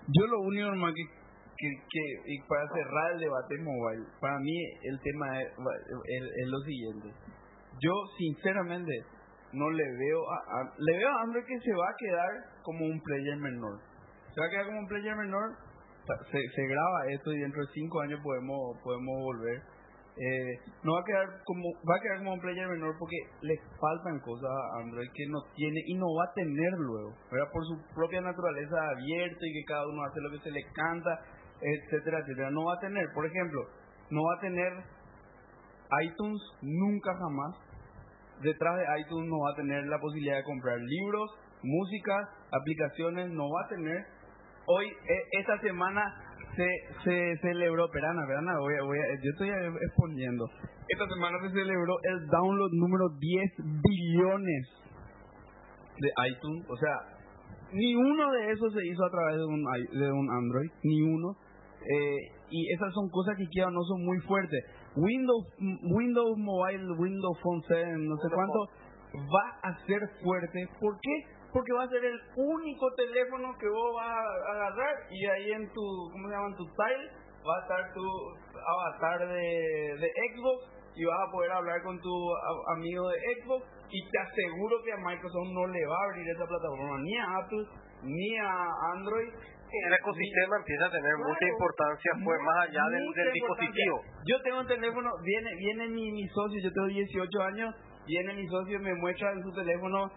Yo lo único nomás que, que, que- y para cerrar el debate mobile, para mí el tema es, es, es lo siguiente. Yo sinceramente no le veo a, a- le veo a Android que se va a quedar como un player menor. Se va a quedar como un player menor, se, se graba esto y dentro de cinco años podemos podemos volver. Eh, no va a quedar como va a quedar como un player menor porque le faltan cosas a Android que no tiene y no va a tener luego, ¿verdad? Por su propia naturaleza abierta y que cada uno hace lo que se le canta, etcétera, etcétera. No va a tener, por ejemplo, no va a tener iTunes nunca jamás. Detrás de iTunes no va a tener la posibilidad de comprar libros, música, aplicaciones, no va a tener hoy, eh, esta semana se, se celebró, Perana, Perana, voy a, voy a, yo estoy exponiendo. Esta semana se celebró el download número 10 billones de iTunes. O sea, ni uno de esos se hizo a través de un, de un Android, ni uno. Eh, y esas son cosas que quizás no son muy fuertes. Windows, Windows Mobile, Windows Phone 7, no sé cuánto, va a ser fuerte. ¿Por qué? Porque va a ser el único teléfono que vos vas a agarrar y ahí en tu, ¿cómo se llama? En tu tile va a estar tu avatar de, de Xbox y vas a poder hablar con tu amigo de Xbox y te aseguro que a Microsoft no le va a abrir esa plataforma ni a Apple ni a Android El ecosistema empieza a tener mucha importancia fue más allá del, del dispositivo. Yo tengo un teléfono, viene viene mi, mi socio, yo tengo 18 años, viene mi socio, me muestra en su teléfono,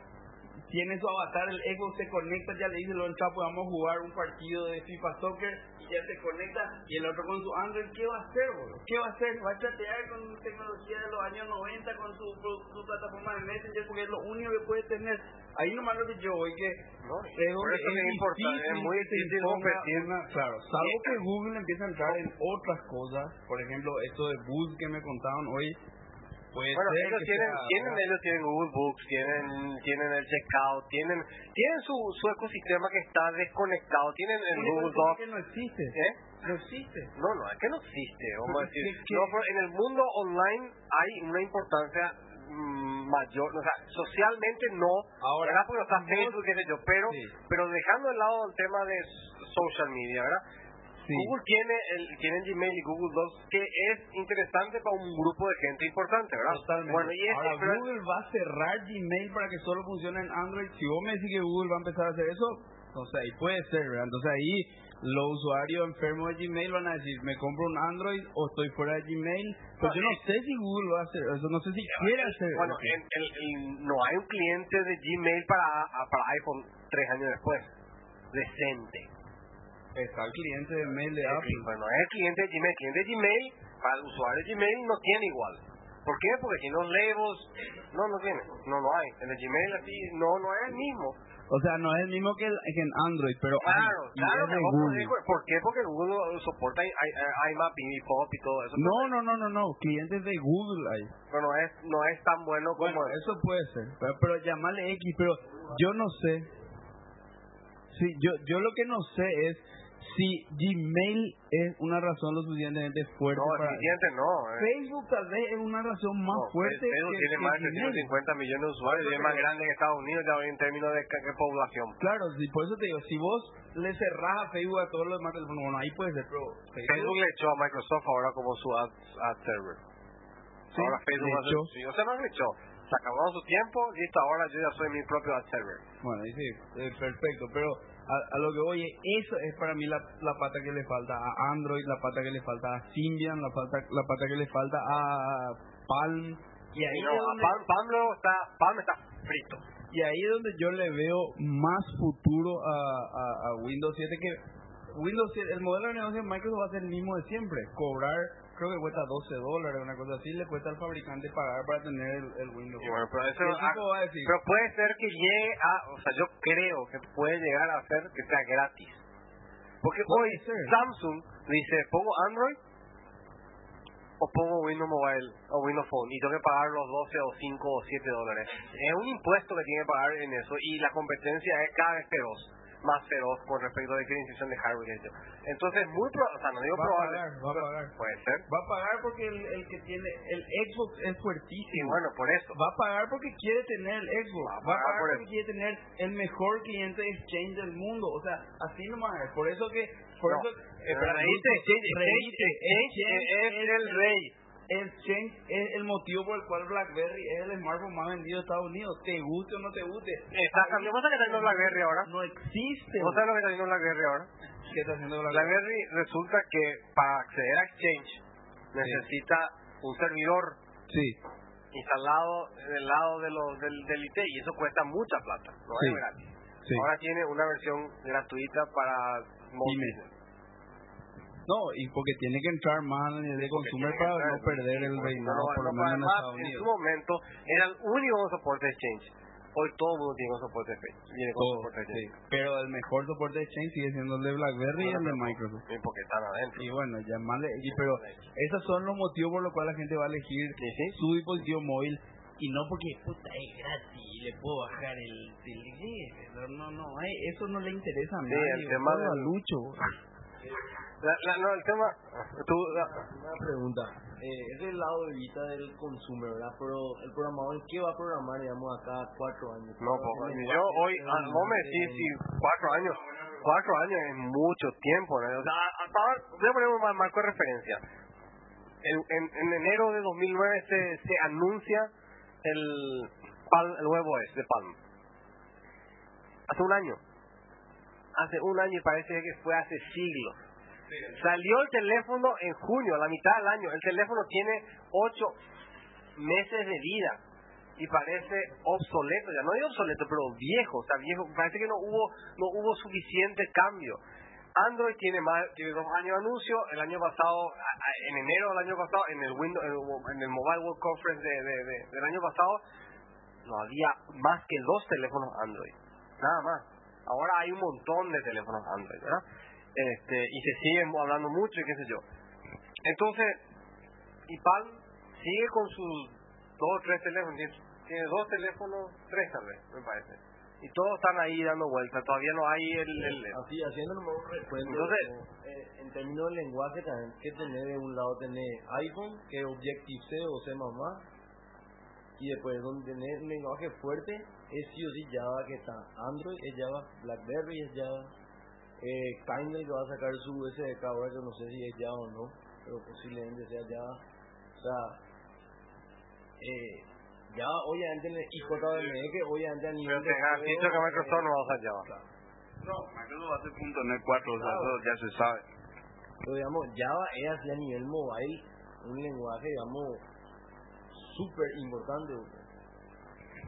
tiene su avatar, el Xbox se conecta, ya le dice, lo entra, podamos jugar un partido de FIFA Soccer, y ya se conecta, y el otro con su Android, ¿qué va a hacer, boludo? ¿Qué va a hacer? ¿Va a chatear con tecnología de los años 90 con su, su plataforma de Messenger? Porque es lo único que puede tener. Ahí nomás lo que yo voy, que No, es por donde eso es importante, es muy difícil competir. claro, salvo que Google empiece a entrar en otras cosas, por ejemplo, esto de Boost que me contaban hoy, puede Bueno, ellos que tienen, sea- tienen, ellos tienen Google Books, tienen, tienen el checkout, tienen, tienen su, su ecosistema que está desconectado, tienen el Google Docs. que no existe. ¿Eh? No existe. No, no, es que no existe, vamos a decir. es que- No, pero en el mundo online hay una importancia mm, mayor, o sea, socialmente no, Ahora, ¿verdad? Porque no está Facebook, qué sé yo, pero, Sí. pero dejando de lado el tema de social media, ¿verdad? Sí. Google tiene el tiene Gmail y Google Docs que es interesante para un grupo de gente importante, ¿verdad? Totalmente. Bueno, y Ahora, Google va a cerrar Gmail para que solo funcione en Android. Si vos me decís que Google va a empezar a hacer eso, entonces ahí puede ser, ¿verdad? Entonces ahí los usuarios enfermos de Gmail van a decir, me compro un Android o estoy fuera de Gmail. Pues No, yo no sé si Google va a hacer eso, no sé si quiere hacer Bueno, eso. el- el- el- no hay un cliente de Gmail para, para iPhone tres años después. Decente. Está el cliente de mail de Apple. Bueno, es el cliente de Gmail. El cliente de Gmail, para el usuario de Gmail, no tiene igual. ¿Por qué? Porque si los labels, no, no tiene. No, no hay. En el Gmail así, no, no es el mismo. O sea, no es el mismo que, el- que en Android, pero Claro, claro. que Google. ¿Por qué? Porque Google soporta i- i- IMAP y POP y todo eso. No, no, no, no, no, clientes de Google hay. Pero no es, no es tan bueno como... Bueno, eso puede ser, pero, pero llamarle X, pero yo no sé. Sí, yo, yo lo que no sé es si Gmail es una razón lo suficientemente fuerte no, para... suficiente no. eh. Facebook tal vez es una razón más No, fuerte Facebook que, tiene que más de Gmail. 350 millones de usuarios y es más grande que Estados Unidos ya en términos de, de población. Claro, sí, por eso te digo, si vos le cerrás a Facebook a todos los demás teléfonos, bueno, ahí puede ser, pero Facebook le echó a Microsoft ahora como su ad, ad server. Sí, ahora Facebook le echó. sí, o sea, no le echó. Se acabó su tiempo, listo, ahora yo ya soy mi propio ad server. Bueno, ahí sí, eh, perfecto, pero a, a lo que voy, es, eso es para mí la, la pata que le falta a Android, la pata que le falta a Symbian, la, falta, la pata que le falta a Palm, y ahí, no, es a donde, Palm, Palm luego está, Palm está frito. y ahí es donde yo le veo más futuro a, a, a Windows 7, que Windows 7, el modelo de negocio de Microsoft va a ser el mismo de siempre, cobrar, creo que cuesta 12 dólares, una cosa así, le cuesta al fabricante pagar para tener el, el Windows. Bueno, pero eso, a decir, puede ser que llegue a, o sea, yo creo que puede llegar a ser que sea gratis. Porque hoy ser. Samsung dice, pongo Android o pongo Windows Mobile o Windows Phone y tengo que pagar los 12 o 5 o 7 dólares. Es un impuesto que tiene que pagar en eso y la competencia es cada vez feroz, más feroz con respecto a la diferenciación de hardware. y eso. Entonces, muy pro- o sea, no digo Va a probable, pagar, va a pagar. puede ser. Va a pagar porque el, el que tiene el Xbox es Y fuertísimo. bueno, por eso. Va a pagar porque quiere tener el Xbox. Va a Va a pagar pagar por porque eso. quiere tener el mejor cliente de exchange del mundo. O sea, así nomás es. Por eso que... Por No, eso, eh, espera, reíste, Lucho, exchange, reíste. exchange es el rey. Exchange es el motivo por el cual BlackBerry es el smartphone más vendido de Estados Unidos. Te guste o no te guste. Cambiando. ¿Qué pasa que está haciendo BlackBerry ahora? No existe. ¿Vos sabés lo que está haciendo BlackBerry ahora? ¿Qué está haciendo BlackBerry? BlackBerry resulta que para acceder a Exchange necesita un servidor Sí. instalado del lado de los, del, del IT y eso cuesta mucha plata, no Sí. es gratis. Sí. Ahora tiene una versión gratuita para móviles. No, y porque tiene que entrar más en el de consumer para no perder el reinado, por lo menos en Estados en su momento era el único soporte de Exchange. Hoy todo el mundo tiene un soporte sí. Face. Pero el mejor soporte de Exchange sigue siendo el de BlackBerry y el de Microsoft. Sí, porque están adentro. Y bueno, llamarle, y, pero esos son los motivos por los cuales la gente va a elegir su dispositivo móvil y no porque puta es gratis y le puedo bajar el, el- no no no eso no le interesa a Sí, nadie el tema del- Lucho La, la, no, el tema... Tú, la- Una pregunta. Eh, es del lado de vista del consumer, ¿verdad? Pero el programador, ¿qué va a programar, digamos, acá cuatro años? No, pues, yo hoy, ah, vos me decís si cuatro años, cuatro años es mucho tiempo, ¿no? O sea, hasta ahora, voy a poner un mar- marco de referencia. En, en, en enero de 2009 se, se anuncia el, Palm, el nuevo OS de Palm. Hace un año. Hace un año y parece que fue hace siglos. Salió el teléfono en junio, a la mitad del año. El teléfono tiene ocho meses de vida y parece obsoleto, ya no es obsoleto, pero viejo, sea, viejo, parece que no hubo no hubo suficiente cambio. Android tiene más tiene dos años de anuncio, el año pasado, en enero del año pasado, en el Windows, en el Mobile World Conference de- de- del año pasado, no había más que dos teléfonos Android, nada más. Ahora hay un montón de teléfonos Android, ¿verdad? Este, y se siguen hablando mucho y qué sé yo. Entonces, y Palm sigue con sus dos o tres teléfonos, tiene, tiene dos teléfonos, tres tal vez, me parece. Y todos están ahí dando vueltas, todavía no hay el... el- el- Así, haciendo un recuento, Entonces- eh, en términos de lenguaje también, que tener de un lado tener iPhone, que es Objective-C o C++, y después donde tener un lenguaje fuerte, es sí o sí Java que está. Android es Java, BlackBerry es Java, eh, Kindle que va a sacar su SDK ahora, que no sé si es Java o no, pero posiblemente sea Java. O sea, eh, ya obviamente en el que obviamente a nivel Pero te garantizo que Microsoft no va a usar Java. no Microsoft va a hacer punto net 4 o sea eso ya se sabe Pero digamos, Java es así a nivel mobile un lenguaje, digamos, súper importante.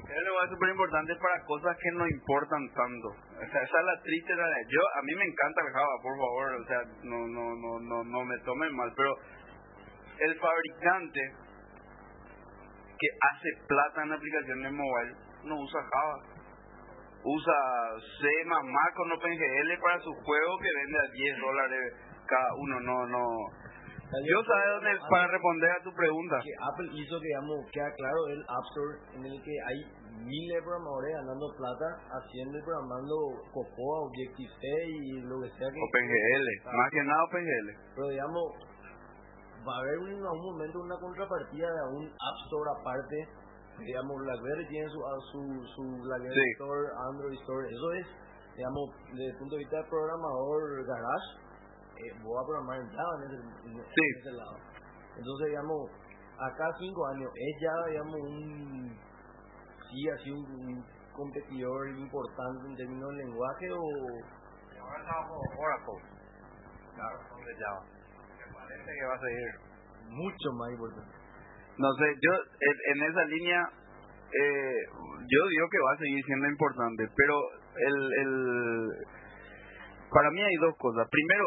Es algo súper importante para cosas que no importan tanto o sea esa es la triste realidad yo a mí me encanta el Java por favor o sea no no no no no me tomen mal pero el fabricante que hace plata en aplicaciones mobile no usa Java. Usa C con OpenGL para su juego que vende a 10 dólares cada uno. No, no. Yo sabes dónde, para responder a tu pregunta. Que Apple hizo que, digamos, queda claro el App Store en el que hay miles de programadores ganando plata haciendo y programando Cocoa, Objective-C y lo que sea que... OpenGL, más que nada OpenGL. Pero digamos, va a haber en algún momento una contrapartida de un App Store aparte. Digamos, BlackBerry tiene su, su, su BlackBerry Sí. Store, Android Store. Eso es, digamos, desde el punto de vista del programador garage, eh, voy a programar en Java en ese, en Sí. ese lado. Entonces, digamos, acá cinco años, es ya, digamos, un. Sí, así un, un competidor importante en términos de lenguaje o. Ahora estamos con Oracle. Claro, son de Java. Me parece que va a seguir. mucho más importante. No sé, yo en, en esa línea, eh, yo digo que va a seguir siendo importante, pero el, el, para mí hay dos cosas. Primero,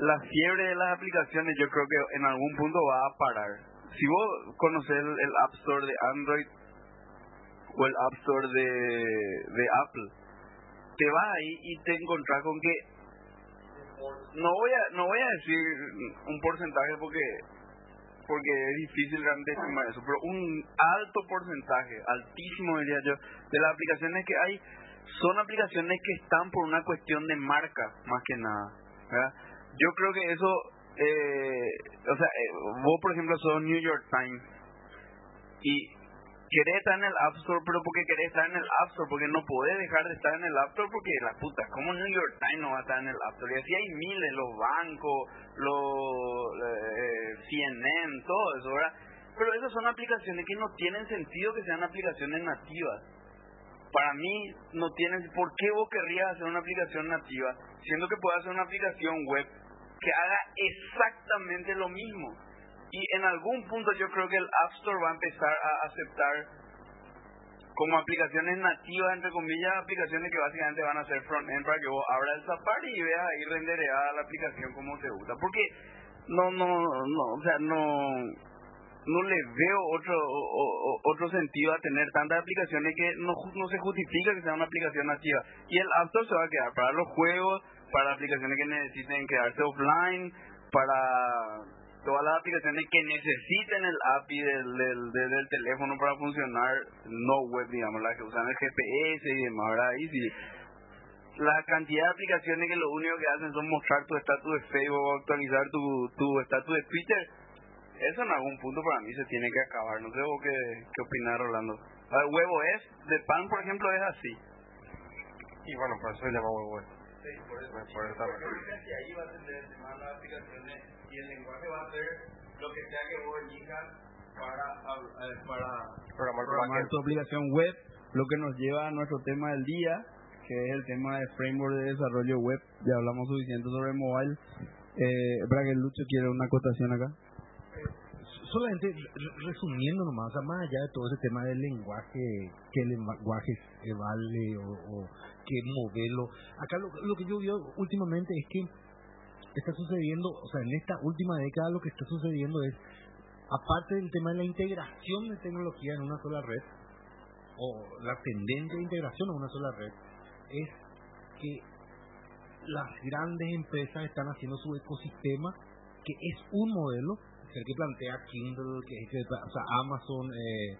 la fiebre de las aplicaciones yo creo que en algún punto va a parar. Si vos conocés el, el App Store de Android o el App Store de, de Apple, te vas ahí y te encontrás con que no voy a no voy a decir un porcentaje porque porque es difícil realmente estimar eso, pero un alto porcentaje, altísimo diría yo, de las aplicaciones que hay son aplicaciones que están por una cuestión de marca, más que nada. ¿verdad? Yo creo que eso, eh, o sea, eh, vos por ejemplo sos New York Times y querés estar en el App Store, pero porque querés estar en el App Store, porque no podés dejar de estar en el App Store, porque la puta, ¿cómo New York Times no va a estar en el App Store? Y así hay miles, los bancos, los eh, CNN, todo eso, ¿verdad? Pero esas son aplicaciones que no tienen sentido que sean aplicaciones nativas. Para mí no tienen, ¿por qué vos querrías hacer una aplicación nativa, siendo que puedes hacer una aplicación web que haga exactamente lo mismo? Y en algún punto yo creo que el App Store va a empezar a aceptar como aplicaciones nativas, entre comillas, aplicaciones que básicamente van a ser front-end para que vos abras el Safari y veas ahí rendereada la aplicación como te gusta. Porque no, no, no, o sea, no, no le veo otro o- otro sentido a tener tantas aplicaciones que no, no se justifica que sea una aplicación nativa. Y el App Store se va a quedar para los juegos, para aplicaciones que necesiten quedarse offline, para todas las aplicaciones que necesiten el API del, del, del- teléfono para funcionar, no web, digamos, las que usan el GPS y demás, ¿verdad? Y si la cantidad de aplicaciones que lo único que hacen son mostrar tu estatus de Facebook o actualizar tu, tu estatus de Twitter, eso en algún punto para mí se tiene que acabar. No sé vos qué, opinar, Rolando. El huevo es, de pan, por ejemplo, es así. Y bueno, por eso se llama huevo. Sí, por eso. Por eso. Y ahí va a tener de las aplicaciones y el lenguaje va a ser lo que sea que vos elijas para, eh, para Programar tu programar tu aplicación web, lo que nos lleva a nuestro tema del día, que es el tema de framework de desarrollo web. Ya hablamos suficiente sobre mobile. Eh, Braga Lucho quiere una acotación acá. solamente re- resumiendo nomás, o sea, más allá de todo ese tema del lenguaje, qué lenguaje vale o, o qué modelo, acá lo, lo que yo veo últimamente es que está sucediendo, o sea, en esta última década lo que está sucediendo es, aparte del tema de la integración de tecnología en una sola red, o la tendencia de integración en una sola red, es que las grandes empresas están haciendo su ecosistema, que es un modelo, el que plantea Kindle, que, que o sea, Amazon, eh,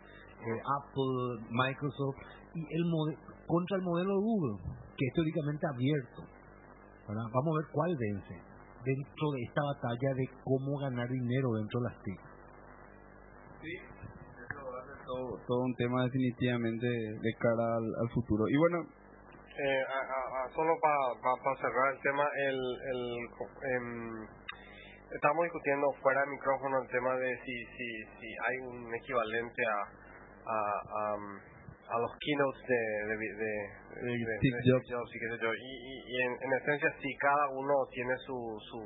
eh, Apple, Microsoft, y el mode- contra el modelo de Google, que es teóricamente abierto. ¿verdad? Vamos a ver cuál vence dentro de esta batalla de cómo ganar dinero dentro de las TIC. Sí, eso va a ser todo, todo un tema definitivamente de cara al, al futuro. Y bueno, Eh, a- a- a- solo para cerrar el tema, el, el, em, estamos discutiendo fuera de micrófono el tema de si, si, si hay un equivalente a, a, a- a los keynotes de, de, de, de- Steve Jobs. y qué sé yo. Y, y- y en, en esencia, si cada uno tiene su, su,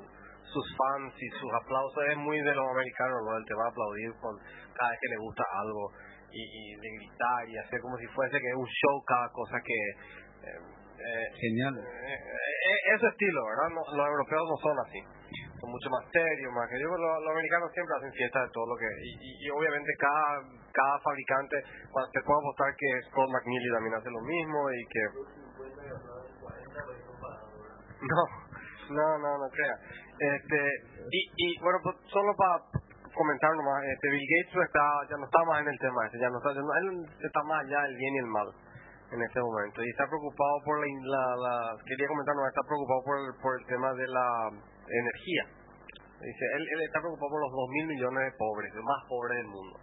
sus fans y sus aplausos, es muy de los americanos, ¿no? El tema de aplaudir con cada vez que le gusta algo y, y de gritar y hacer como si fuese que es un show cada cosa que... eh, eh, genial. eh, eh, ese estilo, ¿verdad? No- los europeos no son así. Son mucho más serios, más que yo. Los, los americanos siempre hacen fiesta de todo lo que. Y, y, y obviamente cada cada fabricante, te puedo apostar que Scott McNeely también hace lo mismo y que. No, no, no, no crea. Este, y, y bueno, pues, solo para comentar nomás, este, Bill Gates está, ya no está más en el tema ese, ya no está, ya no- él está más allá del bien y el mal en este momento y está preocupado por la, la, quería comentar nomás, está preocupado por el, por el tema de la energía. Dice, él, él está preocupado por los dos mil millones de pobres, los más pobres del mundo.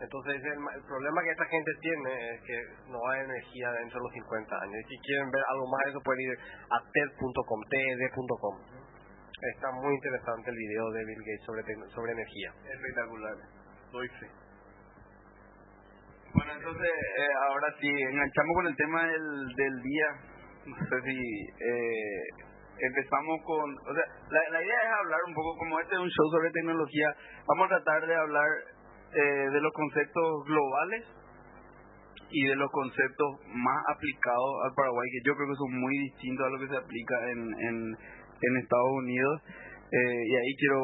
Entonces, el, el problema que esta gente tiene es que no hay energía dentro de los 50 años. Y si quieren ver algo más eso, pueden ir a TED.com, TED.com. Está muy interesante el video de Bill Gates sobre, sobre energía. Espectacular. Doy fe. Bueno, entonces, eh, ahora sí, enganchamos con el tema del, del día. No sé si eh, empezamos con... O sea, la, la idea es hablar un poco, como este es un show sobre tecnología, vamos a tratar de hablar eh, de los conceptos globales y de los conceptos más aplicados al Paraguay, que yo creo que son muy distintos a lo que se aplica en, en, Estados Unidos. Eh, y ahí quiero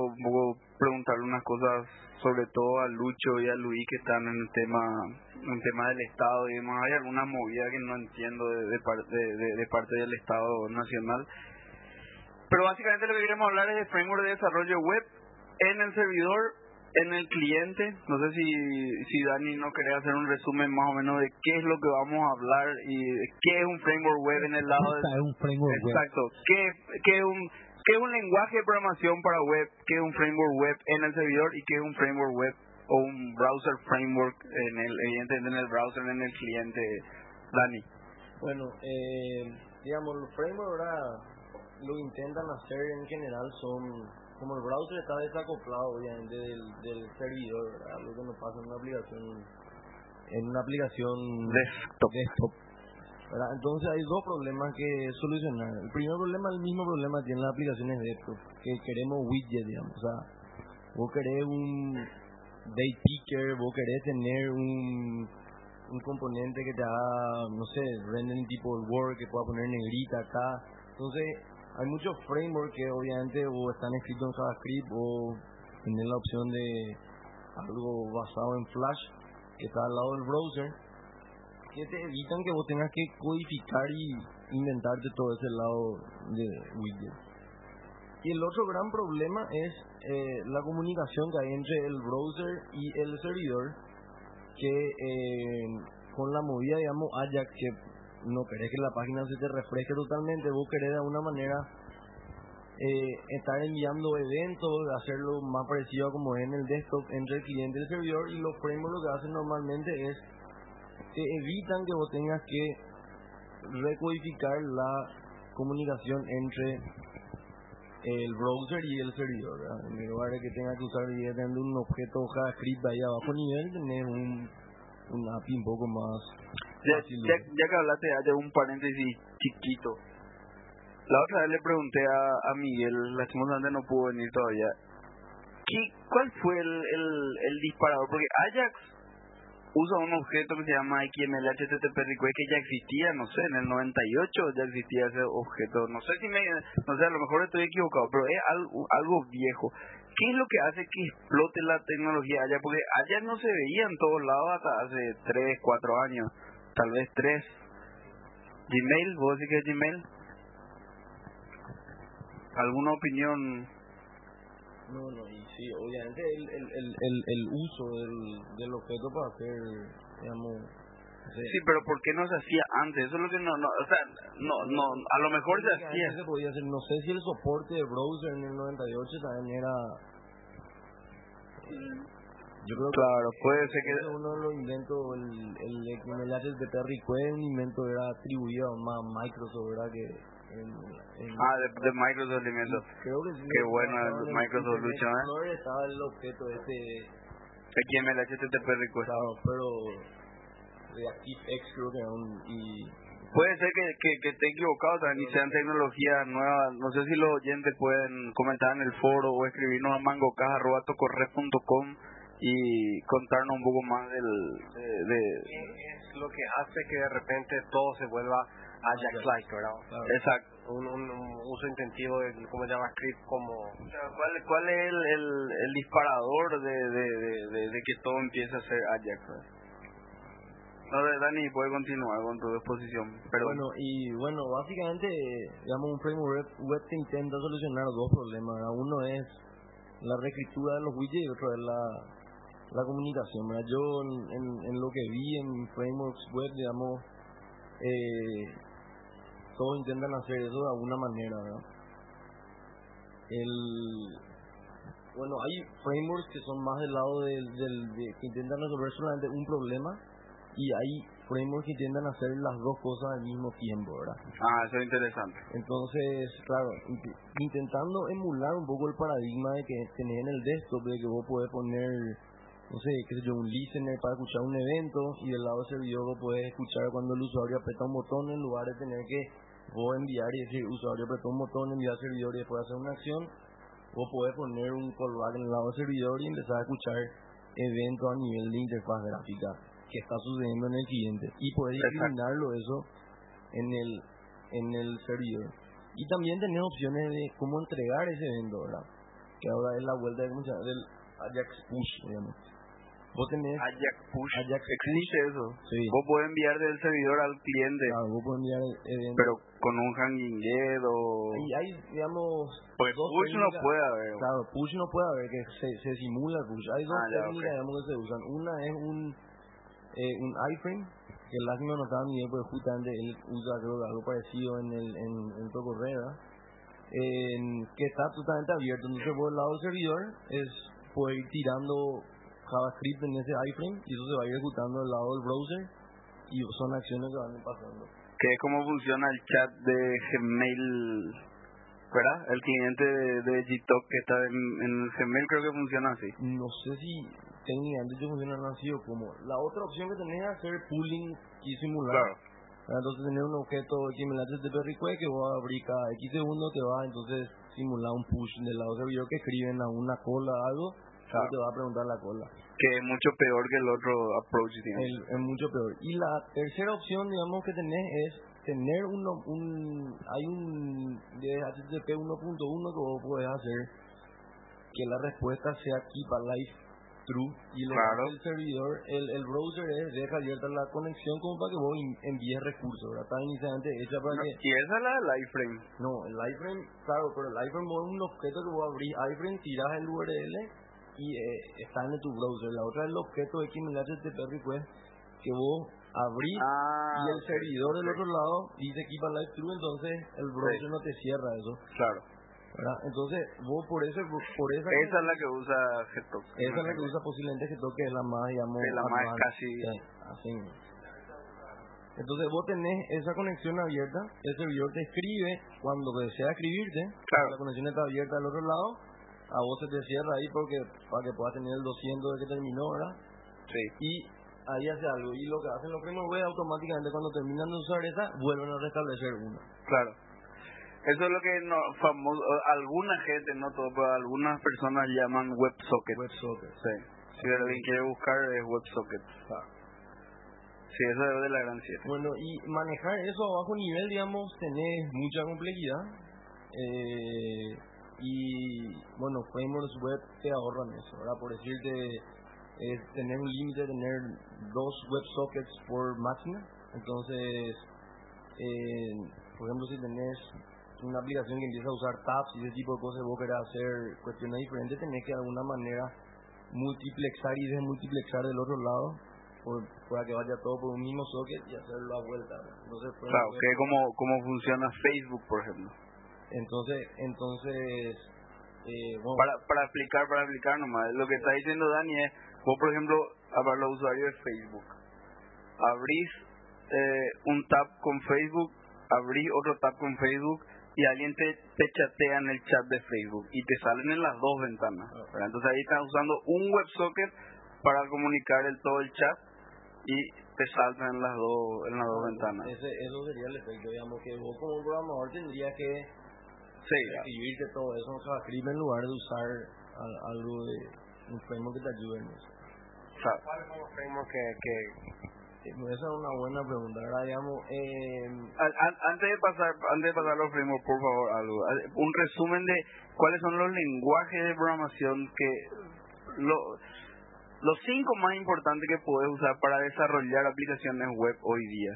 preguntarle unas cosas, sobre todo a Lucho y a Luis, que están en el tema, en el tema del Estado y demás. Hay algunas movidas que no entiendo de, de, de- de parte del Estado Nacional. Pero básicamente lo que queremos hablar es de framework de desarrollo web en el servidor, en el cliente. No sé si, si Dani no quería hacer un resumen más o menos de qué es lo que vamos a hablar y de qué es un framework web en el lado del... es un framework web. Exacto. ¿Qué, qué es un, ¿Qué es un lenguaje de programación para web? ¿Qué es un framework web en el servidor? ¿Y qué es un framework web o un browser framework en el, evidentemente en el browser, en el cliente? Dani. Bueno, eh, digamos, los frameworks ahora lo intentan hacer en general son, como el browser está desacoplado obviamente del, del servidor. Algo que no pasa en una aplicación, en una aplicación Desktop. Entonces hay dos problemas que solucionar. El primer problema, el mismo problema tienen las aplicaciones desktop, que queremos widget, digamos, o sea, vos querés un date picker, vos querés tener un un componente que te haga, no sé, rendering tipo Word, que pueda poner negrita acá. Entonces, hay muchos frameworks que obviamente o están escritos en JavaScript o tienen la opción de, algo basado en Flash que está al lado del browser que te evitan que vos tengas que codificar y inventarte todo ese lado de widget. Y el otro gran problema es eh, la comunicación que hay entre el browser y el servidor, que eh, con la movida, digamos, Ajax, que no querés que la página se te refresque totalmente, vos querés de alguna manera eh, estar enviando eventos, hacerlo más parecido a como es en el desktop entre el cliente y el servidor, y los frameworks lo que hacen normalmente es que evitan que vos tengas que recodificar la comunicación entre el browser y el servidor. En lugar de que tenga que usar directamente un objeto JavaScript ahí a bajo nivel, tener un, un API un poco más Ya, ya, ya que hablaste, hay un paréntesis chiquito. La otra vez le pregunté a, a Miguel, lastimosamente no pudo venir todavía, ¿qué, ¿cuál fue el, el, el disparador? Porque Ajax usa un objeto que se llama XML HTTP request que ya existía, no sé, en el 98 ya existía ese objeto. No sé si me, no sé, a lo mejor estoy equivocado, pero es algo, algo viejo. ¿Qué es lo que hace que explote la tecnología allá? Porque allá no se veía en todos lados hasta hace 3, 4 años, tal vez 3. Gmail, ¿vos decís que es Gmail? ¿Alguna opinión? No, no, y sí, obviamente el, el, el, el, el uso del, del objeto para hacer, digamos, Sí, pero ¿por qué no se hacía antes? Eso es lo que no, no o sea, no, no, a lo mejor se hacía. se podía hacer, no sé si el soporte de browser en el 98 también era... Yo creo que Claro, puede ser que... uno de los inventos, el, el XML HTTP request, un invento era atribuido más a Microsoft, ¿verdad? Que Ah, de, de Microsoft Elementos. creo que sí, qué bueno el Microsoft Lucha, ¿eh? Explorer estaba el objeto ese, XML HTTP request. claro, pero de ActiveX creo que un... Y, Puede ser que, que, que esté equivocado también y sean tecnologías nuevas. No sé si los oyentes pueden comentar en el foro o escribirnos a mangocaja.com y contarnos un poco más del, de, de- ¿Qué es lo que hace que de repente todo se vuelva Ajax-like, ¿verdad? claro. Exacto. Un, un, un uso intensivo de como JavaScript como... O sea, ¿Cuál, ¿Cuál es el, el, el disparador de, de, de, de, de que todo empiece a ser Ajax? No, de- Dani, puede continuar con tu exposición. Pero Bueno, y bueno, básicamente, digamos, un framework web, que intenta solucionar dos problemas. Uno es la reescritura de los widgets y otro es la, la comunicación. ¿verdad? Yo, en, en- lo que vi en frameworks web, digamos, eh, todos intentan hacer eso de alguna manera. ¿verdad? El, bueno, hay frameworks que son más del lado del, del, de- que intentan resolver solamente un problema y hay frameworks que intentan hacer las dos cosas al mismo tiempo, ¿verdad? Ah, eso es interesante. Entonces, claro, int- intentando emular un poco el paradigma de que tenés en el desktop, de que vos podés poner, no sé, qué sé yo, un listener para escuchar un evento y del lado del servidor vos podés escuchar cuando el usuario aprieta un botón en lugar de tener que vos enviar y decir, usuario apretó un botón, enviar al servidor y después hacer una acción, vos podés poner un callback en el lado del servidor y empezar a escuchar eventos a nivel de interfaz gráfica que está sucediendo en el cliente y podés Exacto. discriminarlo eso en el en el servidor y también tenés opciones de cómo entregar ese evento ¿verdad? que ahora es la vuelta de, del Ajax Push digamos vos tenés Ajax Push. Ajax Existe eso. sí Vos podés enviar del servidor al cliente, claro, vos podés enviar eventos pero con un hanging get o... y hay digamos Pues push no puede haber. Claro, push no puede haber, que se, se simula el push. Hay dos Ah, ya, técnicas digamos, que se usan. Una es un, eh, un iframe, que lástima no estaba ni bien, porque justamente él usa creo algo parecido en el en, en ¿verdad? En- que está totalmente abierto. Entonces, por el lado del servidor, es poder ir tirando JavaScript en ese iframe y eso se va a ir ejecutando del lado del browser y son acciones que van pasando. Que es como funciona el chat de Gmail, ¿verdad? El cliente de, de Gtalk que está en, en Gmail creo que funciona así. no sé si técnicamente funcionan así o como. La otra opción que tenés es hacer pooling y simular. Claro. Entonces tener un objeto XML HTTP request que va a abrir cada X segundos, te va a entonces simular un push del lado servidor que escriben a una cola o algo, Claro. te va a preguntar la cola. Que es mucho peor que el otro approach, digamos. El- es mucho peor. Y la tercera opción, digamos, que tenés es tener uno, un, hay un de HTTP 1.1 que vos podés hacer que la respuesta sea keep alive through y lo Claro. el servidor, el, el browser es, deja abierta la conexión como para que vos in- envíes recursos, ¿verdad? Está inicialmente hecha para que... Y esa es la del iframe. No, el iframe, claro, pero el iframe es un objeto que vos abrís iframe, tirás el URL y eh, está en tu browser. La otra es el objeto XML HTTP request que vos abrís Ah, y el servidor del otro lado dice keep alive true, entonces el browser no te cierra eso. claro. ¿verdad? Entonces, vos por ese por esa, Esa es la que usa Getok. esa es la que usa posiblemente que toque es la más, digamos, la más casi- Sí, así. Entonces vos tenés esa conexión abierta, el servidor te escribe cuando desea escribirte, Claro. la conexión está abierta al otro lado, a vos se te cierra ahí porque para que puedas tener el 200 de que terminó, ¿verdad? Sí. Y ahí hace algo. Y lo que hacen los web automáticamente cuando terminan de usar esa, vuelven a restablecer una. Claro. Eso es lo que no, famoso, alguna gente, no todo, pero algunas personas llaman WebSocket. WebSocket. Sí. Si alguien quiere buscar es WebSocket. Sí, eso es de la gran 7. Bueno, y manejar eso a bajo nivel, digamos, tenés mucha complejidad. Eh, y bueno, frameworks web te ahorran eso, ¿verdad? Por decirte, es tener un límite, tener dos WebSockets por máquina. Entonces, eh, por ejemplo, si tenés una aplicación que empieza a usar tabs y ese tipo de cosas, vos querés hacer cuestiones diferentes, tenés que de alguna manera multiplexar y desmultiplexar del otro lado por, para que vaya todo por un mismo socket y hacerlo a vuelta. ¿verdad? Entonces, Claro, que es como, como funciona Facebook, por ejemplo. Entonces, entonces, eh, bueno, Para, para explicar, para explicar nomás, lo que está diciendo Dani es, vos por ejemplo, para los usuarios de Facebook, abrís eh, un tab con Facebook, abrís otro tab con Facebook y alguien te, te chatea en el chat de Facebook y te salen en las dos ventanas. Entonces ahí estás usando un WebSocket para comunicar el todo el chat y te saltan en las dos, en las dos ventanas. ese, eso sería el efecto, digamos, que vos como programador tendrías que Sí, escribirte todo eso en JavaScript en lugar de usar al- algo de un framework que te ayude en eso. ¿Cuáles son los frameworks que, que Eh, Esa es una buena pregunta, ahora digamos, eh, An- an- Antes de pasar, antes de pasar a los frameworks, por favor, algo, un resumen de cuáles son los lenguajes de programación que lo, los cinco más importantes que puedes usar para desarrollar aplicaciones web hoy día,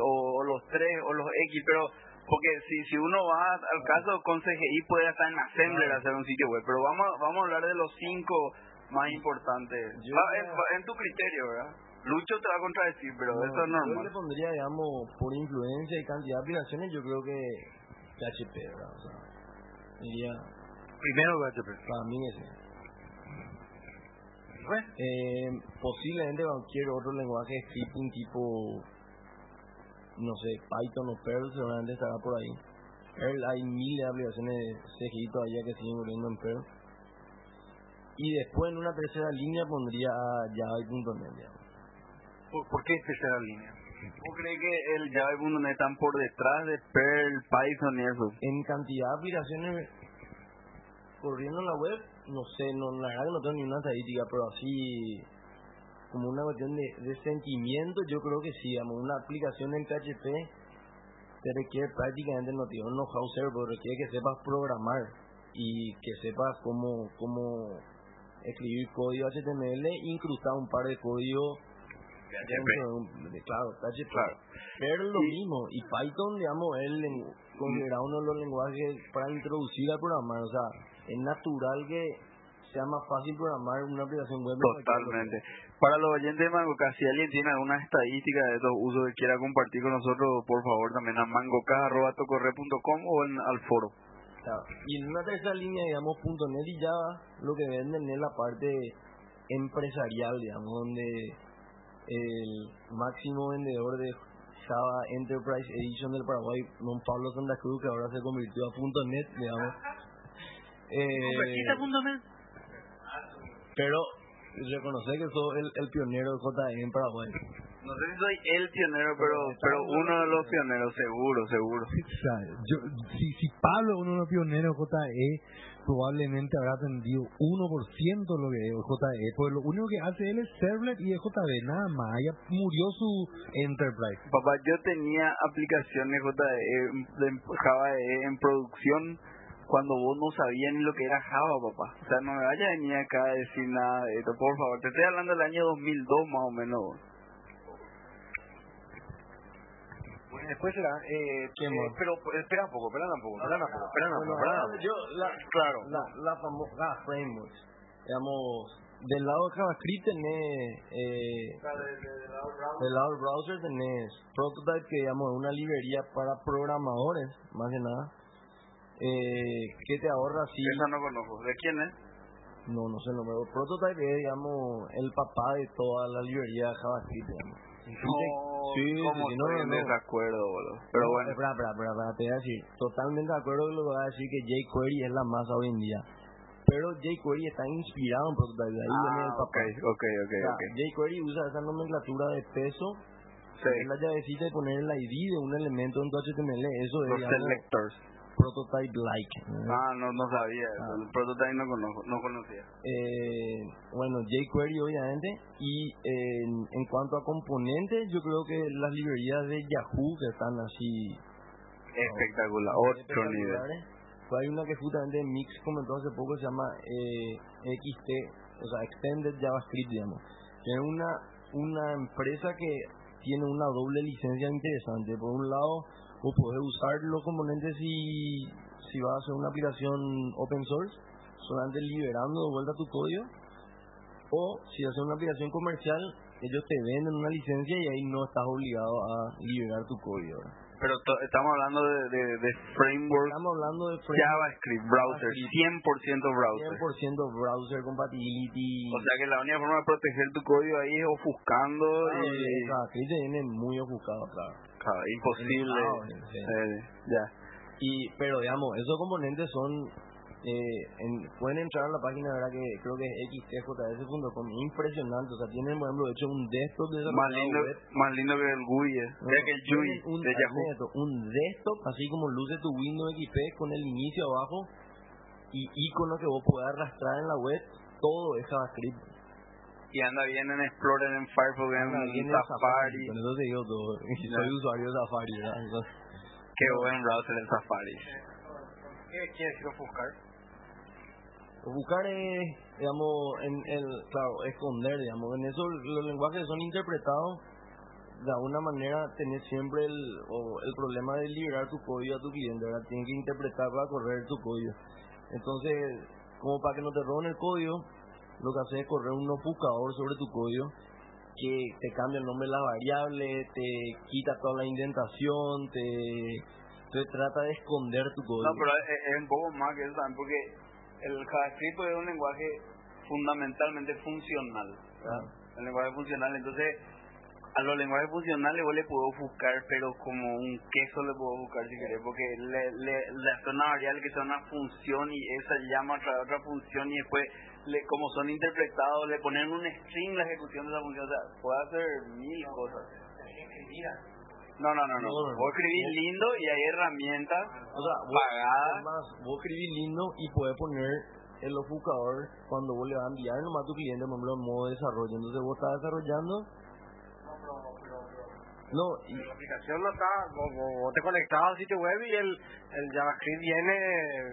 o los tres o los X, pero porque si si uno va al caso con CGI puede hasta en Assembler hacer un sitio web, pero vamos vamos a hablar de los cinco más importantes. Yo en, tu criterio, ¿verdad? Lucho te va a contradecir, pero no, eso es yo normal. le pondría, digamos, por influencia y cantidad de aplicaciones, yo creo que PHP, ¿verdad? O sea, diría, Primero PHP. para mí ese. Eh, posiblemente cualquier otro lenguaje de scripting tipo, no sé, Python o Perl seguramente estará por ahí. Perl, hay miles de aplicaciones de CGI todavía que siguen volviendo en Perl. Y después en una tercera línea pondría Java y .NET, digamos. ¿Por, por qué tercera línea? ¿Vos crees que el Java.net están por detrás de Perl, Python y eso? En cantidad de aplicaciones corriendo en la web, no sé, no, la verdad que no tengo ni una estadística, pero así como una cuestión de, de sentimiento, yo creo que sí, digamos, una aplicación en PHP te requiere prácticamente no tiene un know-how cero, pero requiere que sepas programar y que sepas cómo, cómo escribir código HTML, incrustar un par de códigos dentro de un- de- claro, PHP. Claro. Pero lo mismo, y Python, digamos, es considerado uno de los lenguajes para introducir al programar, o sea, es natural que sea más fácil programar una aplicación web. Totalmente. Para los oyentes de Mangoca, si alguien tiene alguna estadística de estos usos que quiera compartir con nosotros, por favor, también a mangoca.tocorre.com o en, al foro. Claro. Y en una tercera línea, digamos, .NET y Java, lo que venden es la parte empresarial, digamos, donde el máximo vendedor de Java Enterprise Edition del Paraguay, don Pablo Santa Cruz, que ahora se convirtió a .NET, digamos. Eh, pero reconocer que soy el, el pionero de en Paraguay. No sé si soy el pionero, pero pero uno de los pioneros, seguro, seguro. O sea, yo, si, si Pablo es uno de los pioneros de JE, probablemente habrá aprendido 1% lo que es JE, porque lo único que hace él es servlet y es JB, nada más. Ya murió su enterprise. Papá, yo tenía aplicaciones JE de Java EE en producción cuando vos no sabías ni lo que era Java, papá. O sea, no me vayas a venir acá a decir nada de esto, por favor. Te estoy hablando del año 2002 más o menos. Bueno, después será, eh, ¿Qué eh, pero eh, espera un poco, espera un poco, espera un poco, espera un poco, yo, la, Claro. la, la famosa frameworks, digamos, del lado de JavaScript tenés, eh, del lado del browser tenés Prototype, que digamos es una librería para programadores, más que nada, eh, que te ahorra así, Esa no conozco. ¿De quién es? no, no sé el nombre, Prototype es, digamos, el papá de toda la librería de JavaScript, digamos. No, Sí, ¿cómo sí, no, estoy no, en no. desacuerdo, boludo. Pero No, bueno. Espera, espera, espera, espera, te voy a decir. Totalmente de acuerdo con lo que va a decir que jQuery es la masa hoy en día. Pero jQuery está inspirado en Prototype. Ahí viene el Ah, ok, papá. ok, ok, O sea, ok. jQuery usa esa nomenclatura de peso. Sí. Es la llavecita de poner el ID de un elemento en tu HTML. Eso es Los digamos, selectors. Prototype-like. ¿no? Ah, no, no sabía. Ah. El prototype no, conozco, no conocía. Eh, bueno, jQuery obviamente. Y eh, en, en cuanto a componentes, yo creo que las librerías de Yahoo que están así Espectacular. Otro nivel. espectaculares. Pues hay una que justamente Mix comentó hace poco, se llama eh, XT, o sea, Extended JavaScript, digamos. Que es una, una empresa que tiene una doble licencia interesante. Por un lado, vos podés usar los componentes si, si vas a hacer una aplicación open source, solamente liberando de vuelta tu código. O si haces una aplicación comercial, ellos te venden una licencia y ahí no estás obligado a liberar tu código. Pero estamos hablando de, de, de framework Estamos hablando de framework JavaScript, browser, JavaScript. 100% browser. 100% browser compatibility. O sea que la única forma de proteger tu código ahí es ofuscando Claro, y... JavaScript se viene muy ofuscado, claro. Imposible. Sí. Eh, ya. Y, pero digamos, esos componentes son, eh, en- pueden entrar a la página, verdad que creo que es xtjs.com, impresionante, o sea, tienen, por ejemplo, hecho un desktop de Más lindo, web. más lindo que el GUI. eh. No, que el GUI un, de Yahoo. admito, un desktop, así como luce tu Windows XP con el inicio abajo y iconos que vos podés arrastrar en la web, todo es JavaScript. Y anda bien en Explorer, en Firefox, en Safari. Con eso te digo todo. Soy usuario de Safari, ¿verdad? Entonces, Qué buen browser el Safari. ¿Qué quiere decir ofuscar? Buscar es, digamos, en el, claro, esconder, digamos, en eso los lenguajes son interpretados de alguna manera tenés siempre el, o el problema de liberar tu código a tu cliente, ¿verdad? Tienen que interpretar para correr tu código. Entonces, como para que no te roben el código, lo que haces es correr un ofuscador sobre tu código que te cambia el nombre de las variables, te quita toda la indentación, te, te trata de esconder tu código. No, pero es, es un poco más que eso también, porque el JavaScript es un lenguaje fundamentalmente funcional. ¿verdad? El lenguaje funcional, entonces a los lenguajes funcionales vos le puedo buscar, pero como un queso le puedo buscar si querés, porque le, le, hace una variable que sea una función y esa llama a otra función y después, le, como son interpretados, le ponen un string la ejecución de esa función, o sea, puede hacer mil cosas. No, no, no, no. No, no, no. Vos escribís lindo y hay herramientas O sea, vos, pagadas. además, vos escribís lindo y puedes poner el ofuscador cuando vos le vas a enviar nomás a tu cliente, por ejemplo, en modo desarrollo. Entonces vos estás desarrollando. No, y, La aplicación no está, vos, te conectas al sitio web y el, el JavaScript viene,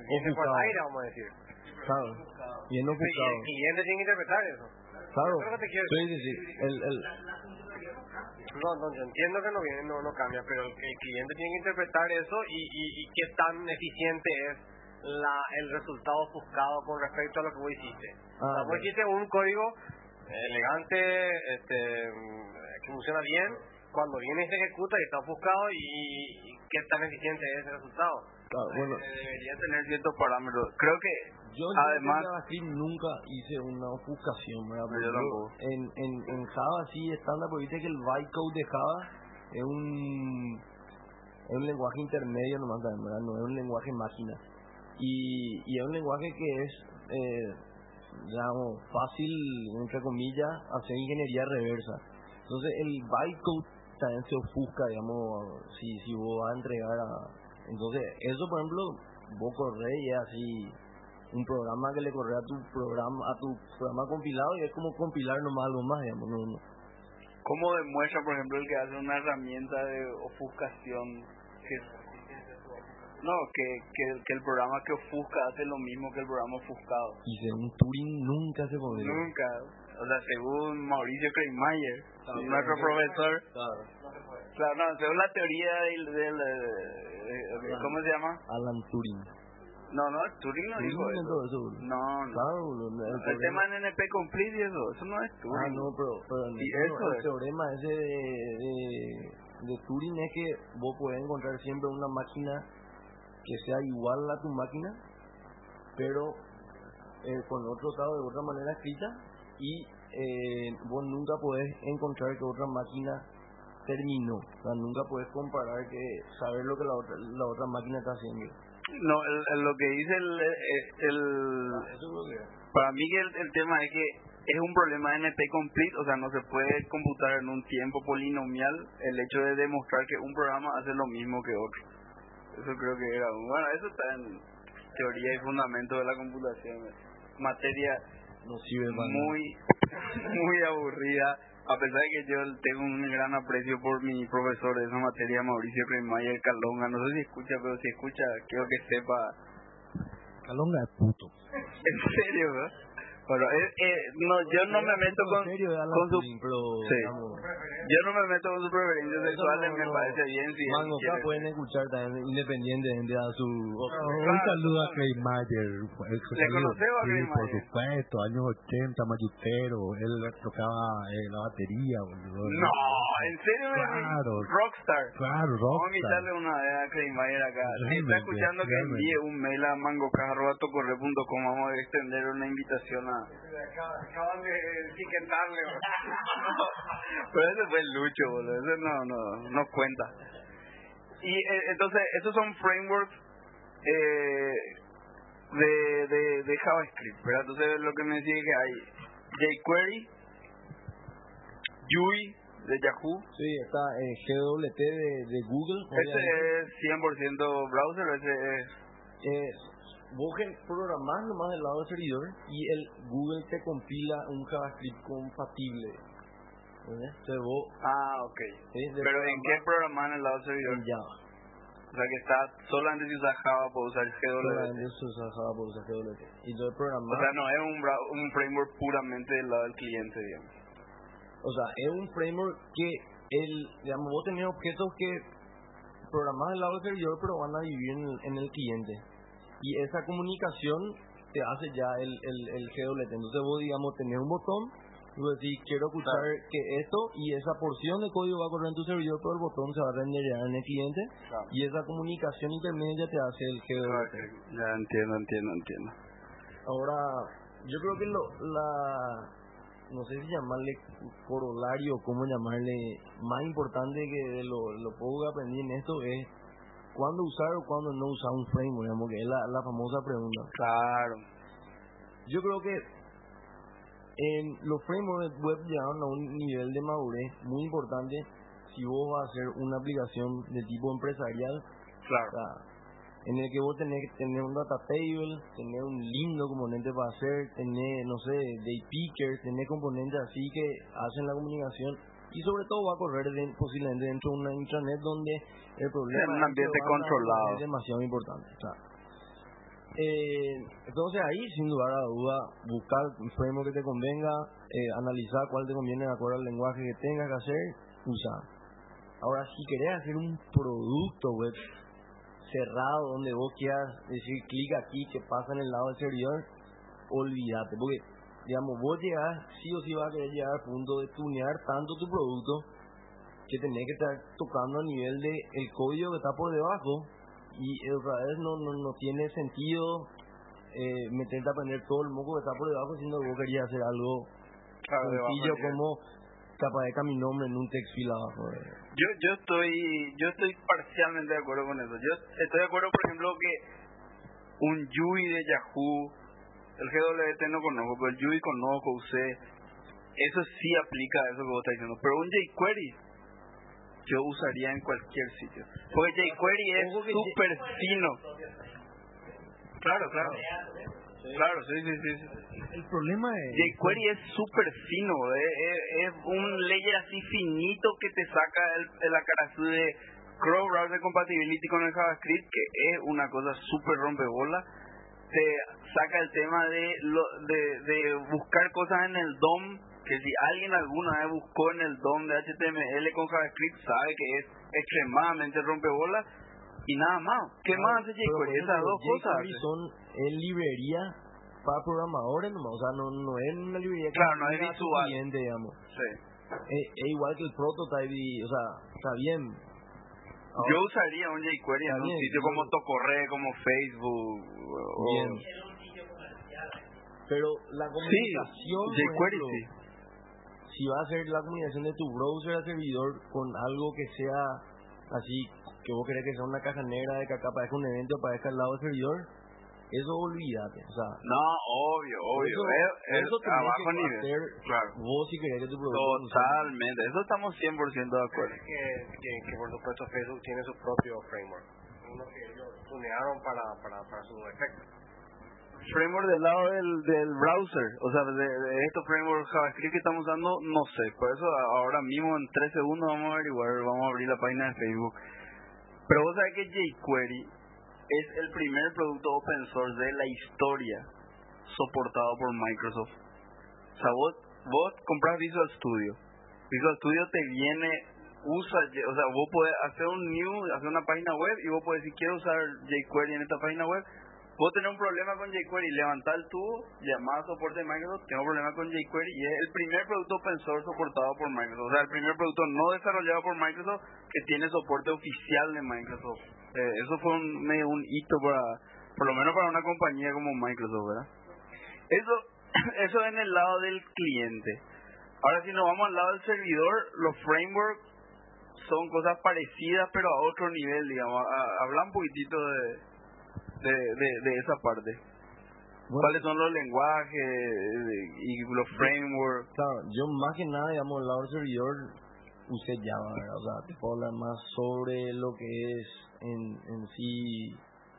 viene por aire, vamos a decir. Claro, bien Y ofuscado. el cliente tiene que interpretar eso. Claro, Eso es lo que te quiero sí, sí, sí. El, el, No, no, yo entiendo que no viene, no, no cambia, pero el, el cliente tiene que interpretar eso y, y, y qué tan eficiente es la, el resultado ofuscado con respecto a lo que vos hiciste. Ah, o sea, vos hiciste un código elegante, este, que funciona bien, cuando viene y se ejecuta y está ofuscado y, y qué tan eficiente es ese resultado. claro, bueno, Eh, debería tener ciertos parámetros. Creo que yo en además JavaScript nunca hice una ofuscación, ¿verdad? No, yo Porque tampoco. en, en, en Java sí estándar, porque viste que el bytecode de Java es un, es un lenguaje intermedio nomás también, ¿verdad? No es un lenguaje máquina. Y, y es un lenguaje que es, eh, digamos, fácil, entre comillas, hacer ingeniería reversa. Entonces el bytecode también se ofusca, digamos, si, si vos vas a entregar a... Entonces, eso, por ejemplo, vos corres y es así un programa que le corre a tu programa a tu programa compilado y es como compilar nomás algo más, digamos. No, no. ¿Cómo demuestra, por ejemplo, el que hace una herramienta de ofuscación que No, que, que, que el programa que ofusca hace lo mismo que el programa ofuscado. Y según Turing nunca se podría. Nunca. O sea, según Mauricio Kreismayer, nuestro profesor. Claro. Claro, no, según la teoría del, del, ¿cómo se llama? Alan Turing. No, no, Turing no dijo eso. No, no. El, tema en NP complete y eso, eso no es Ah, Turing. no, pero, pero no, eso el es. teorema ese de, de, de Turing es que vos podés encontrar siempre una máquina que sea igual a tu máquina, pero eh, con otro estado de otra manera escrita y eh, vos nunca podés encontrar que otra máquina terminó. O sea, nunca podés comparar que saber lo que la otra, la otra máquina está haciendo. No, el, el- lo que dice el, el, el- para mí el, el tema es que es un problema NP complete, o sea, no se puede computar en un tiempo polinomial el hecho de demostrar que un programa hace lo mismo que otro. Eso creo que era, bueno, eso está en teoría y fundamento de la computación. Materia no sirve para nada. muy, muy aburrida, a pesar de que yo tengo un gran aprecio por mi profesor de esa materia, Mauricio Cremayer Calonga, no sé si escucha, pero si escucha, quiero que sepa, Calonga es puto. en serio, ¿verdad? Bueno, eh, eh, no, yo no me meto con, serio, con su, pero Sí. yo no me meto con sus preferencias sexuales, no, me parece bien si él Mango, acá quiere. pueden escuchar también independientemente a su... Un saludo a Clay Mayer. ¿Le conocemos a Clay Sí, por Mayer? supuesto, años 80, mayutero. Él tocaba eh, la batería, boludo. No, en serio, Claro. Rockstar. Claro, Vamos a rockstar. invitarle una vez a Kramer acá. Si está escuchando que envíe un mail a mangocaja.tocorre.com, vamos a extender una invitación a... Acaban de etiquetarle. Pero ese fue Lucho, boludo. Ese no, no, no cuenta. Y eh, entonces, esos son frameworks eh, de, de, de JavaScript, ¿verdad? Entonces, lo que me decía es que hay jQuery, Yui de Yahoo, Sí, está eh, GWT de, de Google. ese es 100% browser, ese es... Eh, vos programás nomás del lado del servidor y el Google te compila un JavaScript compatible. Entonces vos... Ah, ok. Pero ¿en qué programar programa en el lado servidor? En Java. O sea que está solamente si usas Java puedes usar GWT. Solamente se usa Java por usar GWT. Y O sea, no es un, un framework puramente del lado del cliente, digamos. O sea, es un framework que el, digamos, vos tenés objetos que programás del lado del servidor, pero van a vivir en el, en el cliente. Y esa comunicación te hace ya el, el, el GWT. Entonces vos, digamos, tenés un botón, y vos decís, quiero ocultar que esto, y esa porción de código va a correr en tu servidor, pero el botón se va a renderizar en el cliente, Claro. y esa comunicación intermedia te hace el GWT. Ya entiendo, entiendo, entiendo. Ahora, yo creo que lo, la, no sé si llamarle corolario, cómo llamarle, más importante que lo, lo poco que aprendí en esto es cuándo usar o cuándo no usar un framework, digamos que es la, la famosa pregunta. Claro. Yo creo que en los frameworks web llegaron a un nivel de madurez muy importante si vos vas a hacer una aplicación de tipo empresarial Claro. o sea, en el que vos tenés que tener un data table, tener un lindo componente para hacer, tener, no sé, day pickers, tener componentes así que hacen la comunicación y sobre todo va a correr de- posiblemente dentro de una intranet donde el problema un es que controlado. demasiado importante. o sea. Eh, entonces ahí, sin lugar a duda, buscar un framework que te convenga, eh, analizar cuál te conviene de acuerdo al lenguaje que tengas que hacer, usar. Ahora, si querés hacer un producto web cerrado donde vos quieras decir clic aquí que pasa en el lado del servidor, olvídate, porque digamos, vos llegás, sí o sí vas a querer llegar al punto de tunear tanto tu producto que tenés que estar tocando a nivel de el código que está por debajo y otra vez no, no, no tiene sentido eh, meterte a aprender todo el moco que está por debajo siendo que vos querías hacer algo Claro, de sencillo como capaz mi nombre en un text file abajo. eh. Yo, yo estoy yo estoy parcialmente de acuerdo con eso. Yo estoy de acuerdo, por ejemplo, que un Yui de Yahoo, el GWT no conozco, pero el Yui conozco, usé. Eso sí aplica a eso que vos estás diciendo. Pero un jQuery yo usaría en cualquier sitio. Porque jQuery es súper fino. Claro, claro. Claro, sí, sí, sí. sí. El problema es... jQuery es súper fino, es, es- es un layer así finito que te saca el, el acarazú de Cross Browser Compatibility con el JavaScript, que es una cosa súper rompebola, te saca el tema de, lo, de, de buscar cosas en el DOM, que si alguien alguna vez buscó en el DOM de HTML con JavaScript, sabe que es extremadamente rompebola y nada más. ¿Qué más hace jQuery? Esas dos cosas. jQuery son en librería para programadores nomás, o sea, no, no es una librería que Claro, no es visual. cliente, digamos. Sí. Es, es igual que el prototype, y, o sea, está bien. Yo usaría un jQuery en un sitio como Tocorre, como Facebook. O, Bien. Pero la comunicación, ejemplo, sí. si va a ser la comunicación de tu browser al servidor con algo que sea así, que vos querés que sea una caja negra de que acá aparezca un evento, aparezca al lado del servidor, eso olvídate. O sea, No, obvio, obvio. eso, es, es eso tenés a que nivel. hacer Claro. vos si querés que tu producto. Totalmente. Eso estamos 100% de acuerdo. que, que, que por supuesto Facebook tiene su propio framework, uno que ellos tunearon para, para, para su efecto. Framework del lado del, del browser, o sea, de, de estos frameworks JavaScript que estamos usando, no sé. Por eso ahora mismo en 3 segundos vamos a averiguar, vamos a abrir la página de Facebook. Pero vos sabés que jQuery es el primer producto open source de la historia soportado por Microsoft. O sea, vos, vos compras Visual Studio. Visual Studio te viene, usa, o sea, vos podés hacer un new, hacer una página web y vos podés decir, quiero usar jQuery en esta página web. Vos tenés un problema con jQuery, levantar el tubo, llamar a soporte de Microsoft, tengo un problema con jQuery y es el primer producto open source soportado por Microsoft. O sea, el primer producto no desarrollado por Microsoft que tiene soporte oficial de Microsoft. Eh, eso fue un, medio un hito para, por lo menos para una compañía como Microsoft, ¿verdad? Eso, eso en el lado del cliente. Ahora si nos vamos al lado del servidor, los frameworks son cosas parecidas pero a otro nivel, digamos. Habla un poquitito de, de, de, de esa parte. ¿Cuáles son los lenguajes de- y los frameworks? Claro, yo más que nada, digamos, del lado del servidor, usé Java, ¿verdad? O sea, te puedo hablar más sobre lo que es en, en sí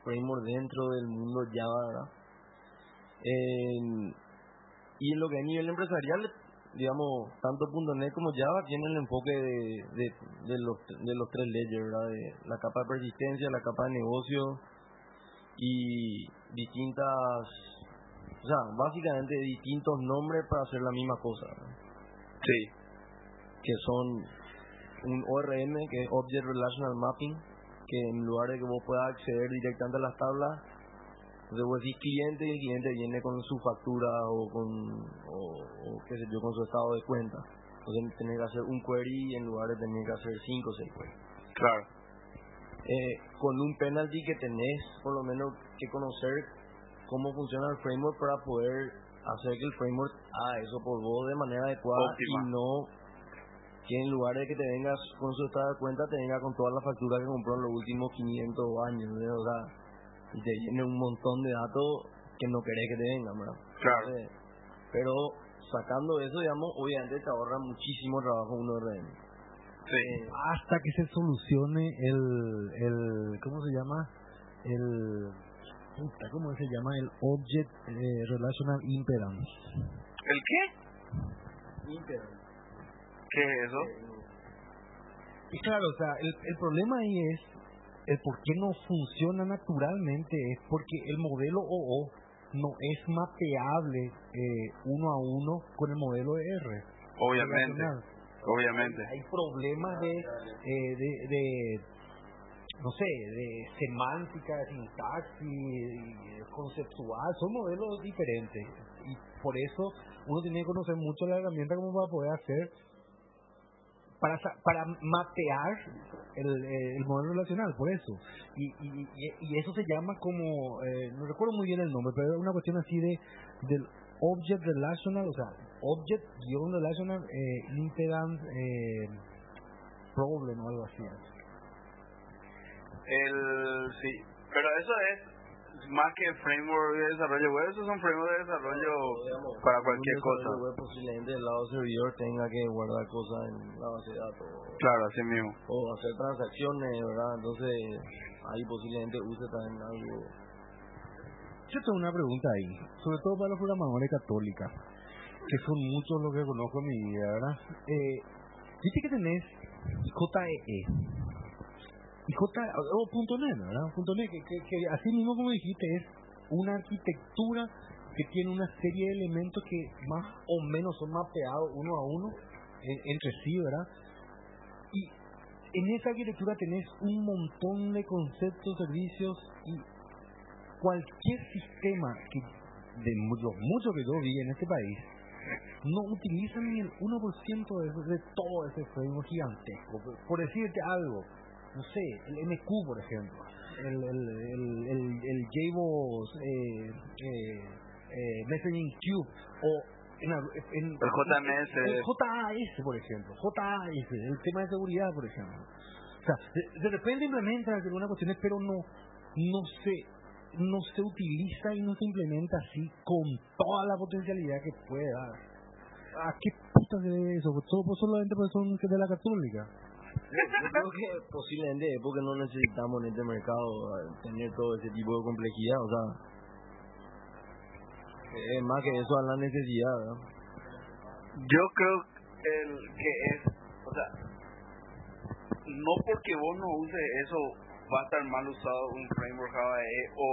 framework dentro del mundo Java, ¿verdad? En- y en lo que es nivel empresarial, digamos, tanto .NET como Java tienen el enfoque de, de, de los, de los tres layers, ¿verdad? De la capa de persistencia, la capa de negocio y distintas, o sea, básicamente distintos nombres para hacer la misma cosa. Sí. que son un ORM, que es Object Relational Mapping, que en lugar de que vos puedas acceder directamente a las tablas, entonces vos decís cliente y el cliente viene con su factura o con, o, o qué sé yo, con su estado de cuenta. Entonces tenés que hacer un query en lugar de tener que hacer 5 o 6 queries. Claro. Eh, con un penalty que tenés por lo menos que conocer cómo funciona el framework para poder hacer que el framework haga eso por vos de manera adecuada Óptima. y no que en lugar de que te vengas con su estado de cuenta te venga con todas las facturas que compró en los últimos 500 años ¿verdad? o sea, y te viene un montón de datos que no querés que te vengan ¿verdad? Claro. Entonces, pero sacando eso digamos obviamente te ahorra muchísimo trabajo un ORM Sí. hasta que se solucione el, el ¿cómo se llama? El, puta, ¿cómo se llama? El Object eh, Relational Impedance. ¿El qué? ¿Qué es eso? Y claro, o sea, el, el problema ahí es, el por qué no funciona naturalmente es porque el modelo OO no es mapeable eh, uno a uno con el modelo de R. Obviamente. relacional. Obviamente. Hay problemas de, eh, de, de, no sé, de semántica, de sintaxis, conceptual, son modelos diferentes. Y por eso uno tiene que conocer mucho la herramienta como para poder hacer, para, para mapear el, eh, el modelo relacional, por eso. Y, y, y- eso se llama como, eh, no recuerdo muy bien el nombre, pero es una cuestión así de del object relational, o sea, object guion relational eh, impedance eh, problem o algo así. El, sí, pero eso es más que framework de desarrollo web, esos son frameworks de desarrollo para cualquier Un cosa. web posiblemente del lado del servidor tenga que guardar cosas en la base de datos Claro, así mismo. o hacer transacciones, ¿verdad? Entonces ahí posiblemente use también algo. Yo tengo una pregunta ahí, sobre todo para los programadores católicos, que son muchos los que conozco en mi vida, ¿verdad? Eh, Dice que tenés JEE. Y J, o punto .net, ¿verdad? Punto .net, que, que, que así mismo como dijiste, es una arquitectura que tiene una serie de elementos que más o menos son mapeados uno a uno eh, entre sí, ¿verdad? Y en esa arquitectura tenés un montón de conceptos, servicios y cualquier sistema que de los muchos que yo vi en este país no utilizan ni el 1% de, de todo ese framework gigantesco. Por, por decirte algo, no sé, el MQ, por ejemplo, el, el, el, el, el JBoss eh, eh, eh, Messaging Cube, o en, en, El JMS. el JAS, por ejemplo, JAS, el tema de seguridad, por ejemplo. O sea, de, de repente implementan algunas cuestiones, pero no, no se no se utiliza y no se implementa así con toda la potencialidad que puede dar. ¿A qué puta se debe eso? Solo, solamente porque son de la católica. Yo creo que posiblemente es porque no necesitamos en este mercado eh, tener todo ese tipo de complejidad, o sea, es más que eso a la necesidad. Yo creo el, que es, o sea, no porque vos no uses eso va a estar mal usado un framework Java EE o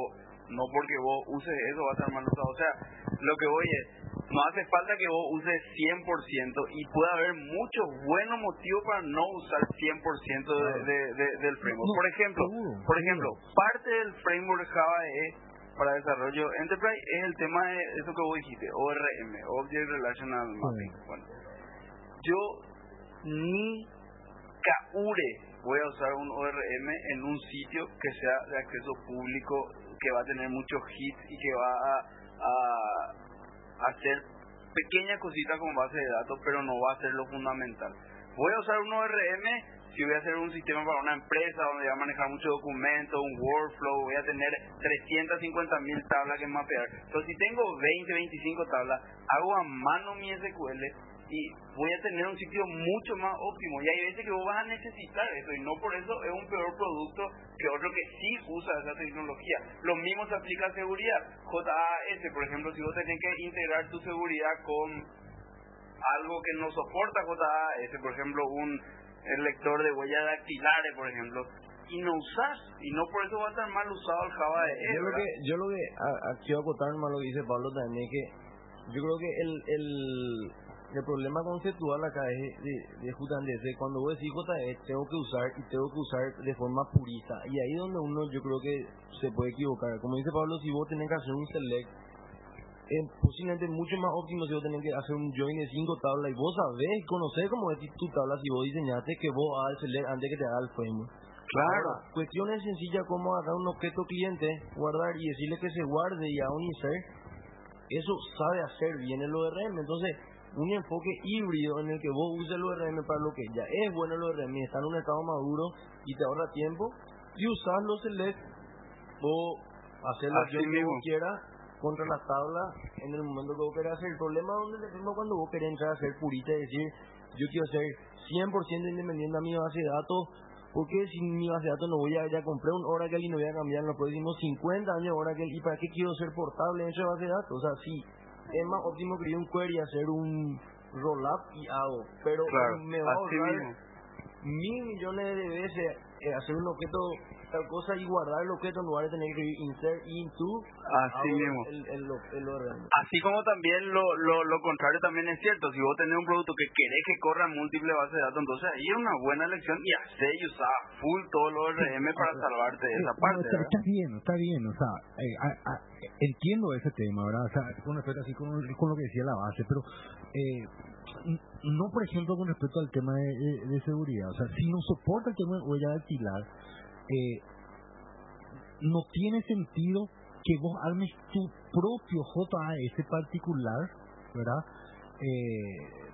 no porque vos uses eso va a estar mal usado. O sea, lo que voy es, no hace falta que vos uses 100% y puede haber muchos buenos motivos para no usar 100% de, de, de, del framework. Por ejemplo, por ejemplo, parte del framework Java EE para desarrollo Enterprise es el tema de eso que vos dijiste, ORM, Object Relational Mapping. Bueno, yo ni caure voy a usar un ORM en un sitio que sea de acceso público, que va a tener muchos hits y que va a, hacer pequeñas cositas con base de datos, pero no va a ser lo fundamental. Voy a usar un ORM si voy a hacer un sistema para una empresa donde voy a manejar muchos documentos, un workflow, voy a tener 350 mil tablas que mapear. Entonces, si tengo 20, 25 tablas, hago a mano mi SQL y voy a tener un sitio mucho más óptimo. Y hay veces que vos vas a necesitar eso y no por eso es un peor producto que otro que sí usa esa tecnología. Lo mismo se aplica a seguridad. JAS, por ejemplo, si vos tenés que integrar tu seguridad con algo que no soporta JAS, por ejemplo, un el lector de huellas dactilares, por ejemplo, y no usas, y no por eso va a estar mal usado el Java de Yo lo que, yo lo que a- a- quiero acotar más lo que dice Pablo también es que yo creo que el, el, el problema conceptual acá es de, de justamente cuando vos decís JE tengo que usar y tengo que usar de forma purista y ahí es donde uno yo creo que se puede equivocar como dice Pablo si vos tenés que hacer un select es posiblemente mucho más óptimo si vos tenés que hacer un join de cinco tablas y vos sabés y conocés cómo es tu tabla si vos diseñaste que vos hagas el select antes que te haga el framework Claro. Ahora, cuestiones sencillas como agarrar un objeto cliente, guardar y decirle que se guarde y a un insert, eso sabe hacer bien el ORM. Entonces, un enfoque híbrido en el que vos uses el ORM para lo que ya es bueno el ORM y está en un estado maduro y te ahorra tiempo, y usar los select o hacer lo Así que vos quieras contra la tabla en el momento que vos querés hacer. El problema donde le tengo cuando vos querés entrar a ser purista y decir, yo quiero ser 100% independiente a mi base de datos, porque si mi base de datos no voy a, ya compré un Oracle y no voy a cambiar en los próximos 50 años Oracle, ¿y para qué quiero ser portable en esa base de datos? O sea, sí, es más óptimo escribir un query, hacer un roll-up y hago, pero Claro, me va a ahorrar mil millones de veces eh, hacer un objeto tal cosa y guardar el objeto en lugar de tener que insert into Así mismo. el, el, el ORM. Así como también lo, lo, lo contrario también es cierto, si vos tenés un producto que querés que corra múltiples bases de datos, entonces ahí es una buena elección y hacer y usar full todo lo ORM para salvarte de esa parte. no, está, bien, está bien, o sea, eh, a- a- entiendo ese tema, ¿verdad? O sea, con respecto así con, con lo que decía la base, pero eh, no, por ejemplo, con respecto al tema de, de- de seguridad, o sea, si no soporta el tema de huella dactilar, eh, no tiene sentido que vos armes tu propio JAS particular, ¿verdad? Eh,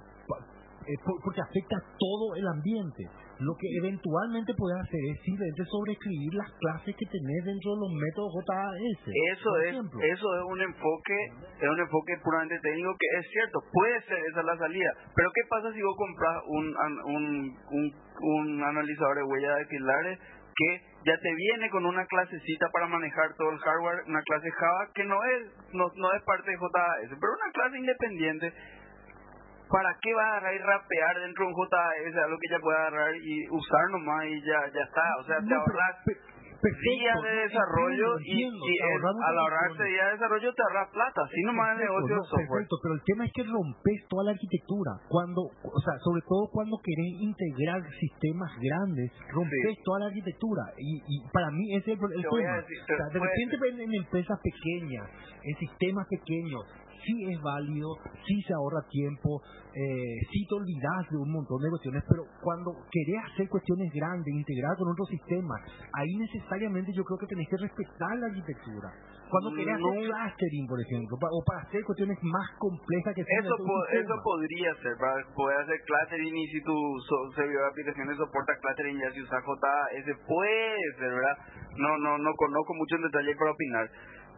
eh, por- porque afecta todo el ambiente. Lo que eventualmente puedes hacer es simplemente sobreescribir las clases que tenés dentro de los métodos JAS. Eso es, ejemplo. eso es un enfoque, es un enfoque puramente técnico que es cierto, puede ser esa la salida, pero ¿qué pasa si vos compras un, un, un, un analizador de huellas dactilares que ya te viene con una clasecita para manejar todo el hardware, una clase Java que no es, no, no es parte de JAS, pero una clase independiente ¿para qué vas a agarrar y rapear dentro de un JS algo que ya puede agarrar y usar nomás y ya ya está? O sea, te No, pero- ahorras perfecto, días de desarrollo y, entiendo, y ahorras al días de desarrollo te ahorras plata. Así nomás el negocio no, software. perfecto, pero el tema es que rompes toda la arquitectura. Cuando, o sea, sobre todo cuando querés integrar sistemas grandes, rompes toda la arquitectura. Y, y para mí ese es el, el tema. decir, O sea, de repente en, en empresas pequeñas, en sistemas pequeños, sí es válido, sí se ahorra tiempo, eh, sí te olvidas de un montón de cuestiones, pero cuando querés hacer cuestiones grandes, integrar con otro sistema, ahí necesariamente yo creo que tenés que respetar la arquitectura. Cuando querés hacer No. clustering, por ejemplo, o para hacer cuestiones más complejas que Eso, po- sistema. eso podría ser, para poder hacer clustering y si tu servidor de aplicaciones soporta clustering ya si usa JS, puede ser, ¿verdad? No, no, no conozco mucho en detalle para opinar.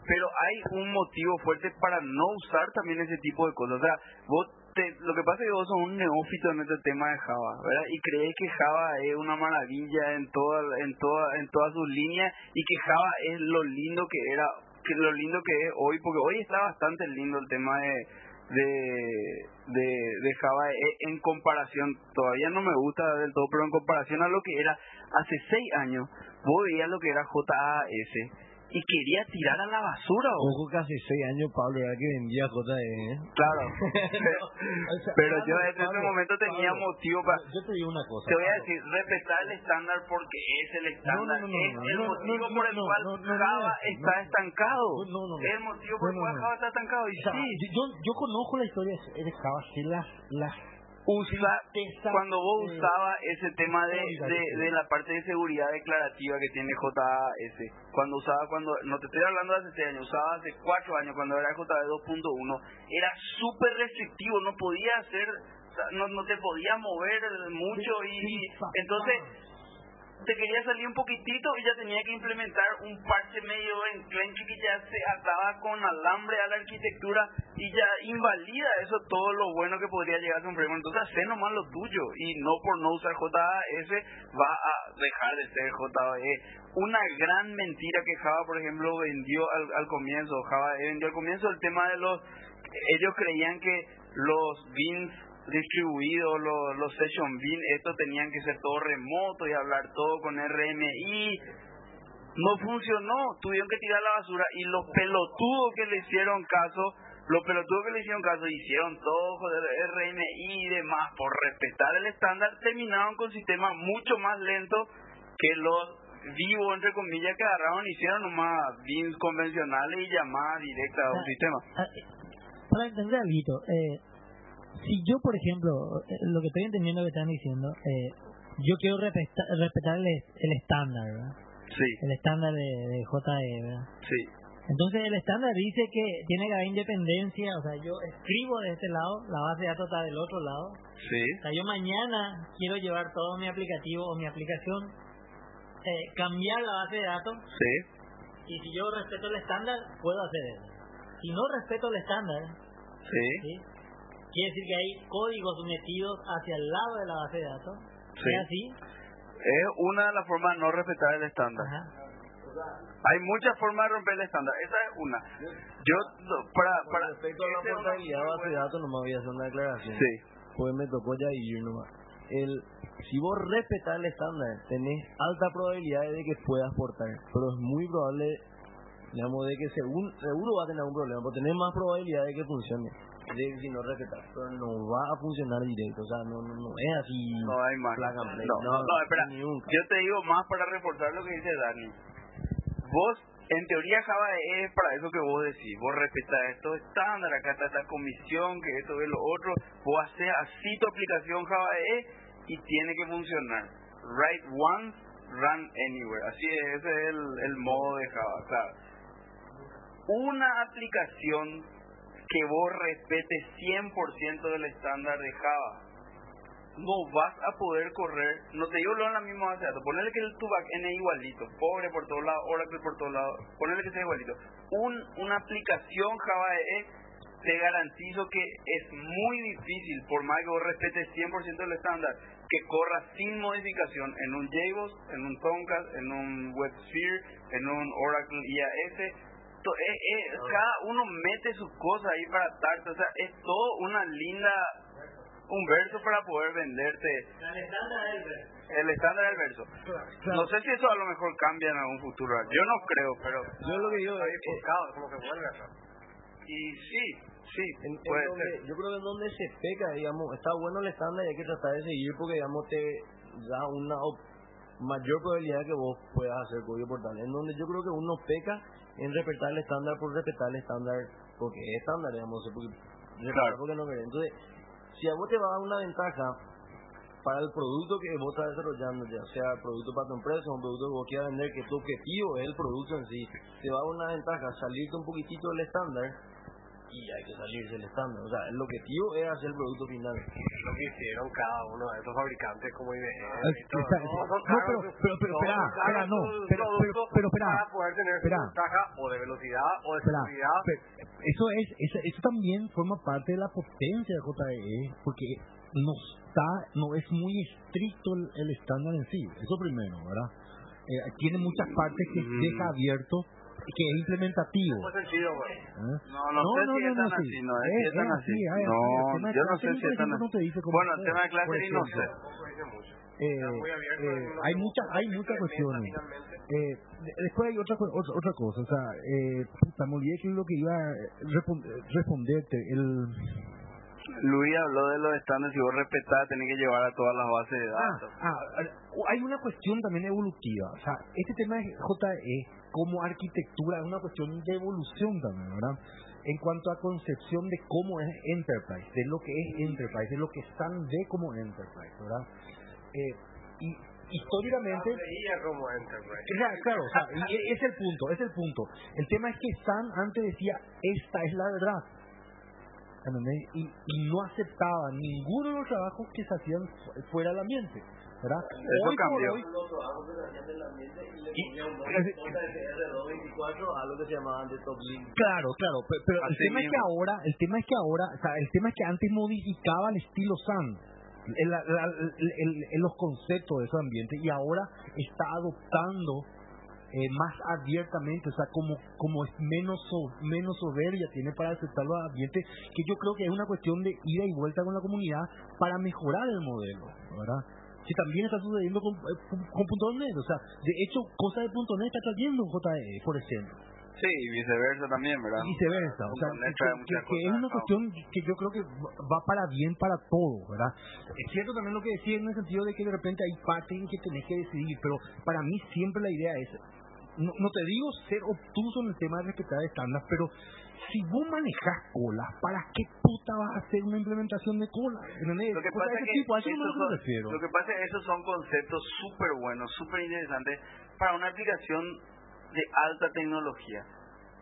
Pero hay un motivo fuerte para no usar también ese tipo de cosas. O sea, vos te- lo que pasa es que vos sos un neófito en este tema de Java, ¿verdad? Y crees que Java es una maravilla en toda, en toda, en todas sus líneas y que Java es lo lindo que era, que lo lindo que es hoy, porque hoy está bastante lindo el tema de, de, de, Java eh, en comparación, todavía no me gusta del todo, pero en comparación a lo que era hace seis años, vos veías lo que era JAS y quería tirar a la basura. Ojo hace seis años Pablo era que vendía JE, ¿eh? Claro. O sea, pero yo Pablo, en ese Pablo, momento tenía Pablo, motivo para... Yo te digo una cosa. Te voy a decir, respetar el estándar porque es el estándar. no, no, es no, el no, motivo por el cual Java está estancado. No, no, no. Es el motivo por el cual. Java está estancado. Y sí, yo, yo conozco la historia de Java, sé las, las usa, cuando vos usabas ese tema de, de, la parte de seguridad declarativa que tiene JAS, cuando usaba, cuando, no te estoy hablando de hace 6 años, usaba hace 4 años, cuando era JB 2.1, era súper restrictivo, no podía hacer, no, no te podía mover mucho y entonces te quería salir un poquitito y ya tenía que implementar un parche medio enclenque que ya se ataba con alambre a la arquitectura y ya invalida eso todo lo bueno que podría llegar a un framework. Entonces, hace nomás lo tuyo y no por no usar JAS va a dejar de ser JAE. Una gran mentira que Java, por ejemplo, vendió al, al comienzo, Java vendió al comienzo el tema de los... Ellos creían que los bins distribuidos, los, los session bin, estos tenían que ser todo remoto y hablar todo con RMI. No funcionó, tuvieron que tirar la basura y los pelotudos que le hicieron caso, los pelotudos que le hicieron caso hicieron todo el RMI y demás por respetar el estándar, terminaron con sistemas mucho más lentos que los vivos, entre comillas, que agarraron y hicieron nomás bins convencionales y llamadas directas a un sistema. Ah, eh, Para entender algo, eh, si yo, por ejemplo, eh, lo que estoy entendiendo que están diciendo, eh, yo quiero respeta- respetar el, el estándar, ¿verdad? Sí, El estándar de, de JE, ¿verdad? sí. Entonces el estándar dice que tiene que haber independencia, o sea, yo escribo de este lado, la base de datos está del otro lado. Sí, O sea, yo mañana quiero llevar todo mi aplicativo o mi aplicación, eh, cambiar la base de datos, sí, y si yo respeto el estándar, puedo hacer eso. Si no respeto el estándar, sí, ¿sí? Quiere decir que hay códigos metidos hacia el lado de la base de datos. Sí. ¿Es así? Es una de las formas de no respetar el estándar. Ajá. Hay muchas formas de romper el estándar. Esa es una. Yo, no, para, Con para, respecto a la portabilidad de base de datos, nomás voy a hacer una declaración. Sí, Pues me tocó ya ir nomás. El, si vos respetás el estándar, tenés alta probabilidad de que puedas portar. Pero es muy probable, digamos, de que según, seguro va a tener un problema, porque tenés más probabilidad de que funcione. Si no respetas, pero no va a funcionar directo, o sea, no, no, no es así. no hay más. No, no, no, espera. Yo te digo más para reforzar lo que dice Dani. Vos, en teoría Java es para eso que vos decís. Vos respetás estos estándares, acá está esta comisión, que esto es lo otro. Vos haces así tu aplicación Java E y tiene que funcionar. Write once, run anywhere. Así es, ese es el, el modo de Java. Claro. Una aplicación que vos respetes 100% del estándar de Java no vas a poder correr, no te digo lo en la misma base de datos, ponerle que tu backend es igualito, pobre por todos lados, Oracle por todos lados, ponerle que sea igualito. Un, una aplicación Java EE, te garantizo que es muy difícil, por más que vos respetes 100% del estándar, que corra sin modificación en un JBoss, en un Tomcat, en un WebSphere, en un Oracle IAS. To- eh, eh, cada uno mete sus cosas ahí para adaptarse, o sea, es todo una linda un verso para poder venderte. El estándar del verso. No sé si eso a lo mejor cambia en algún futuro. Yo no creo, pero. Yo lo que digo es que como que vuelve acá. Y sí, sí, en- en puede donde- ser. yo creo que en donde se peca, digamos, está bueno el estándar y hay que tratar de seguir porque, digamos, te da una mayor probabilidad que vos puedas hacer código portal. En donde yo creo que uno peca en respetar el estándar por respetar el estándar porque es estándar, digamos, porque, respetar porque no. Entonces, si a vos te va a dar una ventaja para el producto que vos estás desarrollando, ya sea producto para tu empresa o un producto que vos quieras vender, que tu objetivo es el producto en sí, te va a dar una ventaja salirte un poquitito del estándar y hay que salirse del estándar. O sea, el objetivo es hacer el producto final. Lo que hicieron cada uno de esos fabricantes como IBM. Ah, y todo. está- No, pero- pero- pero espera, espera, no, pero- pero- pero espera, para poder tener espera. ventaja o de velocidad o de Espera, seguridad. pe- eso es eso, eso también forma parte de la potencia de JE porque no está no es muy estricto el, el estándar en sí eso primero verdad Eh, tiene muchas partes que deja abierto que es implementativo. ¿eh? No, no, sé si así, no, es, Es- es así. El No, tema de yo no sé si no te así. Bueno, el tema de clustering no sé. Eh, muy abierto eh, hay muchas hay cuestiones eh, de- después hay otra otra, otra cosa o sea eh, puta me olvidé que es lo que iba a respon- responderte el Luis habló de los estándares y vos respetás, tenés que llevar a todas las bases de Ah, datos. ah, hay una cuestión también evolutiva. O sea, este tema de JE como arquitectura es una cuestión de evolución también, ¿verdad? En cuanto a concepción de cómo es Enterprise, de lo que es Enterprise, de lo que Stan ve como Enterprise, ¿verdad? Eh, y históricamente... Veía como Enterprise. Claro, claro, o sea, es el punto, es el punto. El tema es que Stan antes decía, esta es la verdad. ¿Entendés? Y, y no aceptaba ninguno de los trabajos que se hacían fu- fuera del ambiente. ¿verdad? Eso Hoy cambió. hoy, Los trabajos que se hacían del ambiente y le Y- ponía un nombre es- JSR224 a lo que se llamaban de top link. Claro, claro, pe- pero, el tema es que ahora, el tema es que ahora, o sea, el tema es que antes modificaba el estilo Sun, el- la- el- el- el- los conceptos de ese ambiente y ahora está adoptando eh, más abiertamente, o sea, como como es menos so- menos soberbia tiene para aceptar los ambientes, que yo creo que es una cuestión de ida y vuelta con la comunidad para mejorar el modelo, ¿verdad? Que también está sucediendo con, eh, con, con .NET, o sea, de hecho, cosas de .NET está trayendo JE, por ejemplo Sí, y viceversa también, ¿verdad? viceversa. O sea, que, es una cuestión que yo creo que va para bien para todo, ¿verdad? Es cierto también lo que decía en el sentido de que de repente hay partes en que tenés que decidir, pero para mí siempre la idea es, no, no te digo ser obtuso en el tema de respetar estándares, pero si vos manejas colas, ¿para qué puta vas a hacer una implementación de cola? ¿Entendés? Lo que pasa es que tipo, a eso no esos son- refiero. lo que pasa es que esos son conceptos súper buenos, súper interesantes para una aplicación de alta tecnología.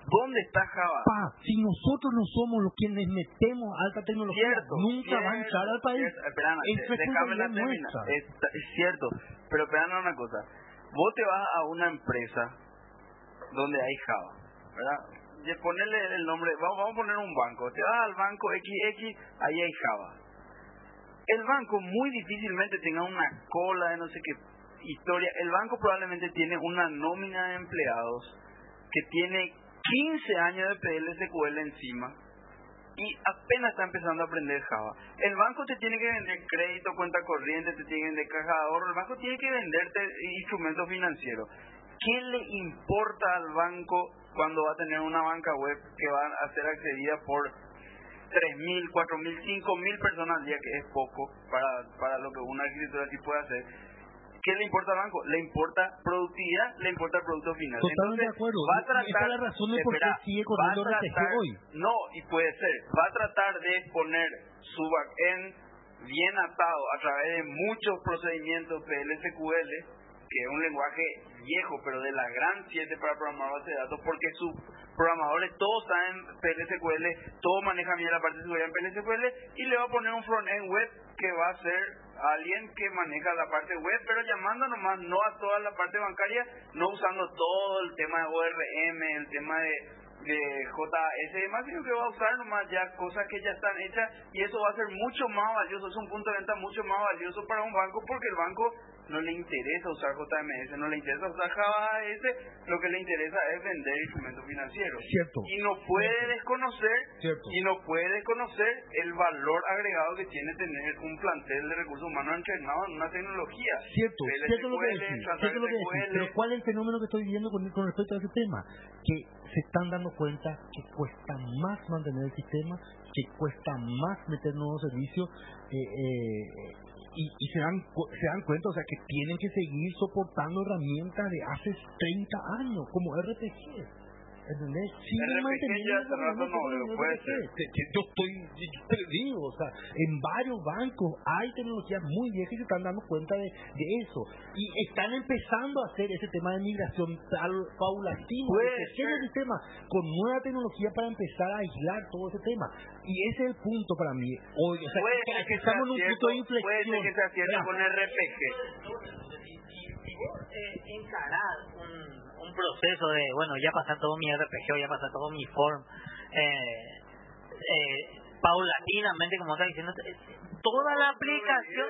¿Dónde está Java? Pa, si nosotros no somos los quienes metemos alta tecnología, Cierto, nunca va a entrar al país. cierto. Espera, es de- déjame la nuestra. Es, es cierto, pero espera una cosa. Vos te vas a una empresa donde hay Java, ¿verdad? Y ponerle el nombre, vamos, vamos a poner un banco. Te vas al banco XX, ahí hay Java. El banco muy difícilmente tenga una cola de no sé qué historia. El banco probablemente tiene una nómina de empleados que tiene 15 años de PLSQL encima y apenas está empezando a aprender Java. El banco te tiene que vender crédito, cuenta corriente, te tiene que vender caja de ahorro, el banco tiene que venderte instrumentos financieros. ¿Qué le importa al banco cuando va a tener una banca web que va a ser accedida por 3.000, 4.000, 5.000 personas al día, que es poco para, para lo que una arquitectura así puede hacer? ¿Qué le importa al banco? Le importa productividad, le importa el producto final. Totalmente de Entonces, acuerdo. Va a esa es tratar, la razón de por qué sigue corriendo tratar- hoy. No, y puede ser. Va a tratar de poner su backend bien atado a través de muchos procedimientos PLSQL, que es un lenguaje viejo, pero de la gran 7 para programar base de datos, porque sus programadores todos saben PLSQL, todos manejan bien la parte de seguridad en PLSQL, y le va a poner un frontend web que va a ser alguien que maneja la parte web, pero llamando nomás no a toda la parte bancaria, no usando todo el tema de ORM, el tema de, de JS y demás, sino que va a usar nomás ya cosas que ya están hechas y eso va a ser mucho más valioso, es un punto de venta mucho más valioso para un banco porque el banco no le interesa usar JMS, no le interesa usar Java AS, lo que le interesa es vender instrumentos financieros. Cierto. Y no puede desconocer, Cierto. y no puede desconocer el valor agregado que tiene tener un plantel de recursos humanos entrenado en una tecnología. Cierto, PLSQL, cierto lo que decís, cierto lo que decís, pero ¿cuál es el fenómeno que estoy viviendo con, con respecto a ese tema? Que se están dando cuenta que cuesta más mantener el sistema, que cuesta más meter nuevos servicios, eh, eh, y, y se, dan, se dan cuenta, o sea, que tienen que seguir soportando herramientas de hace 30 años, como RPG. ¿Entendés? Siguen RPG manteniendo ya hace rato no, puede ser. Yo estoy, yo te lo digo, o sea, en varios bancos hay tecnologías muy viejas y se están dando cuenta de, de eso. Y están empezando a hacer ese tema de migración tal, paulatino, de pequeño ser. sistema, con nueva tecnología para empezar a aislar todo ese tema. Y ese es el punto para mí. Hoy, o sea, Puede que, ser que que estamos en un punto de cierto, puede inflexión. ser que Mira, con RPG. eh, encarás un, un proceso de, bueno, ya pasa todo mi RPG, ya pasa todo mi form, eh, eh, paulatinamente, como está diciendo, eh, toda la aplicación,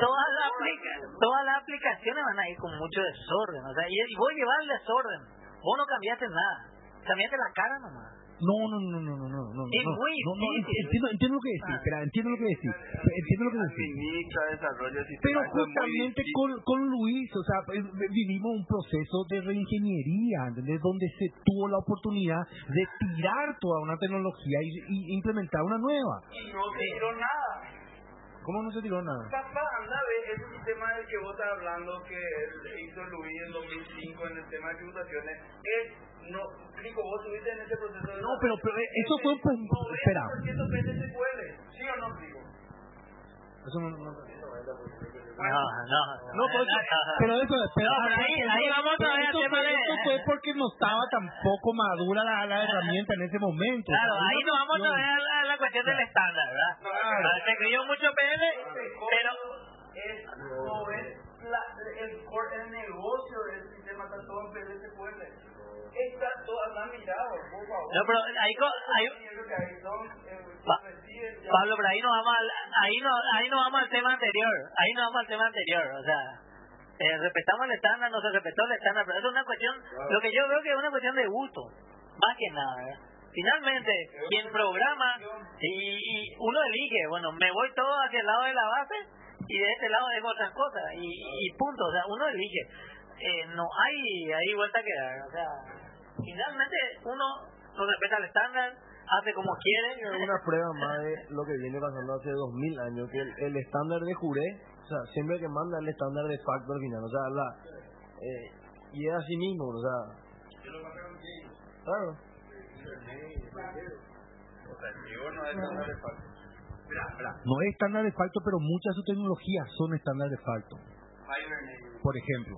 todas las aplica- todas las aplicaciones van a ir con mucho desorden, o sea, y, y vos llevar el desorden, vos no cambiaste nada, cambiaste la cara nomás. No, no, no, no, no, no, no. Es no, muy no, entiendo, entiendo lo que decís, espera, entiendo lo que decís, entiendo lo que decís. Pero justamente con, con Luis, o sea, pues, vivimos un proceso de reingeniería, ¿entendés? Donde se tuvo la oportunidad de tirar toda una tecnología y, y implementar una nueva. Y no tiró nada. ¿Cómo no se tiró nada? Papá, anda, ve ese sistema del que vos estás hablando que hizo Luis en 2005 en el tema de tributaciones. Es, no, Rico, vos estuviste en ese proceso de... No, pero, pero eso fue un... Espera. 90% PSQL, ¿sí o no, Rico? Eso no, no- No, no, No, pero, pero eso, pero, No, ahí- ahí vamos a ver tema fue- de- eso fue porque no estaba tampoco madura la, la herramienta en ese momento. Claro, O sea, ahí nos vamos a ver a la, la cuestión del estándar, ¿verdad? Claro. Se creyó mucho PL, pero Es, no es la, el, core- el negocio del sistema, está todo en PSQL. Mirado, por favor. No, pero ahí, es hay Pa- Pablo, pero ahí nos vamos al, ahí no, ahí nos vamos al tema anterior, ahí nos vamos al tema anterior, o sea, eh, respetamos el estándar, no se respetó el estándar, pero eso es una cuestión, lo que yo veo que es una cuestión de gusto, más que nada, ¿verdad? Finalmente, quien programa y, y uno elige, bueno, me voy todo hacia el lado de la base y de este lado dejo otras cosas y, y punto, o sea, uno elige. Eh, no hay ahí vuelta que dar, o sea, finalmente uno no respeta el estándar, hace como quiere. Es una prueba más de lo que viene pasando hace dos mil años, que el, el estándar de Juré, o sea, siempre que manda el estándar de facto al final, o sea, la, eh, y es así mismo, o sea, claro. No es estándar de facto, pero muchas de sus tecnologías son estándar de facto. Por ejemplo.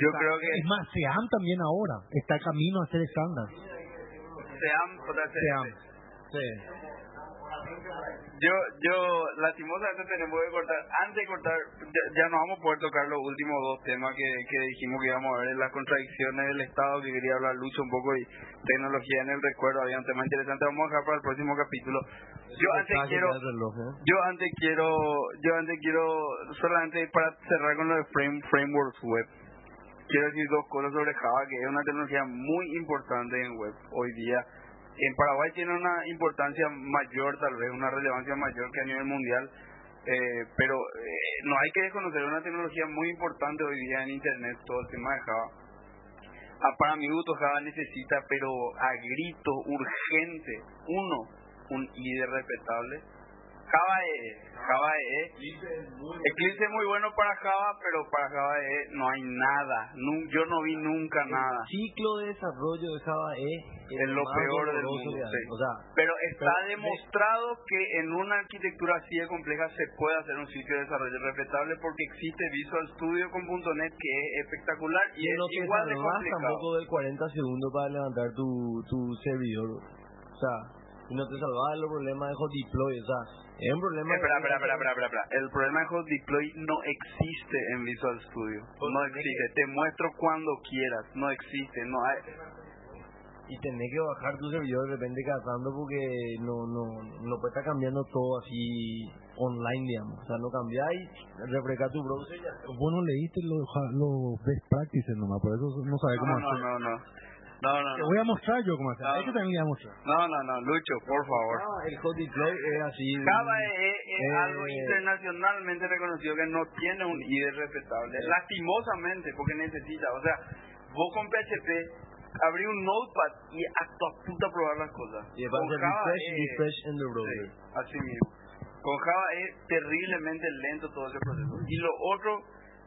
Yo creo que Es más, SEAM también ahora está camino a ser estándar. SEAM, SEAM. Sí. Yo, yo, lastimosamente tenemos que cortar, antes de cortar, ya, ya no vamos a poder tocar los últimos dos temas que, que dijimos que íbamos a ver, las contradicciones del Estado, que quería hablar Lucho un poco, y tecnología en el recuerdo, había un tema interesante, vamos a dejar para el próximo capítulo. Yo antes quiero, reloj, ¿eh? yo antes quiero, yo antes quiero, solamente para cerrar con lo de frame, frameworks web, quiero decir dos cosas sobre Java, que es una tecnología muy importante en web hoy día. En Paraguay tiene una importancia mayor, tal vez una relevancia mayor que a nivel mundial, eh, pero eh, no hay que desconocer una tecnología muy importante hoy día en Internet, todo el tema de Java. Ah, para mi gusto Java necesita, pero a grito, urgente, uno, un IDE respetable. Java EE, Java EE. Eclipse es muy bueno para Java, pero para Java EE no hay nada. Yo no vi nunca nada. El ciclo de desarrollo de Java E Es lo peor del mundo. que hay. sí. O sea, Pero está pero- demostrado que en una arquitectura así de compleja se puede hacer un sitio de desarrollo respetable porque existe Visual Studio con .NET que es espectacular y, y es te igual de complicado. tampoco del 40 segundos para levantar tu, tu servidor. O sea, y no te salvas de los problemas de hot deploy. O sea, es un problema. Espera, espera, espera, espera, espera, espera. El problema de Hot Deploy no existe en Visual Studio. No existe. Te muestro cuando quieras. No existe. No hay. y tenés que bajar tu servidor de repente cada tanto porque no, no, no puede estar cambiando todo así online, digamos. O sea, no cambiáis, refresca tu browser y ya. Vos no leíste los, los best practices nomás, por eso no sabes cómo No, hacer. no, no, no. No, no, Te no. voy a mostrar yo cómo hacer. No, que también voy a mostrar. No, no, no, Lucho, por favor. Ah, el hot deploy es así. Java es, es- es Eh, algo internacionalmente reconocido que no tiene un IDE respetable, lastimosamente, porque necesita, o sea, vos con PHP abrí un notepad y a toda puta probar las cosas. Y Con Java refresh, es- refresh in the browser. Sí, así mismo. Con Java es terriblemente lento todo ese proceso. Y lo otro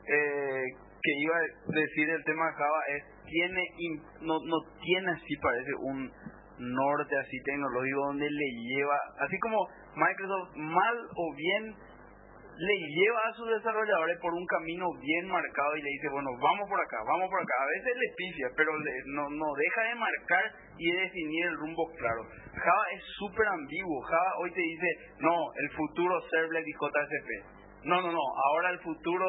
eh, que iba a decir el tema Java es, tiene in- no, no tiene así parece un norte así tecnológico donde le lleva, así como Microsoft mal o bien le lleva a sus desarrolladores por un camino bien marcado y le dice, bueno, vamos por acá, vamos por acá. A veces le pifia, pero le- no, no deja de marcar y de definir el rumbo claro. Java es súper ambiguo. Java hoy te dice, no, el futuro servlet y JSP. No, no, no, ahora el futuro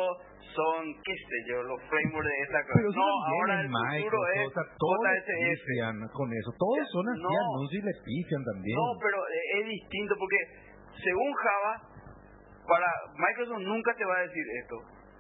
son, qué sé yo, los frameworks de esta cosa. Pero No, ahora el futuro es o sea, todos JSF. con eso. Todos son así, No. anuncios y le pifian también. No, pero eh, es distinto porque según Java, para Microsoft nunca te va a decir esto.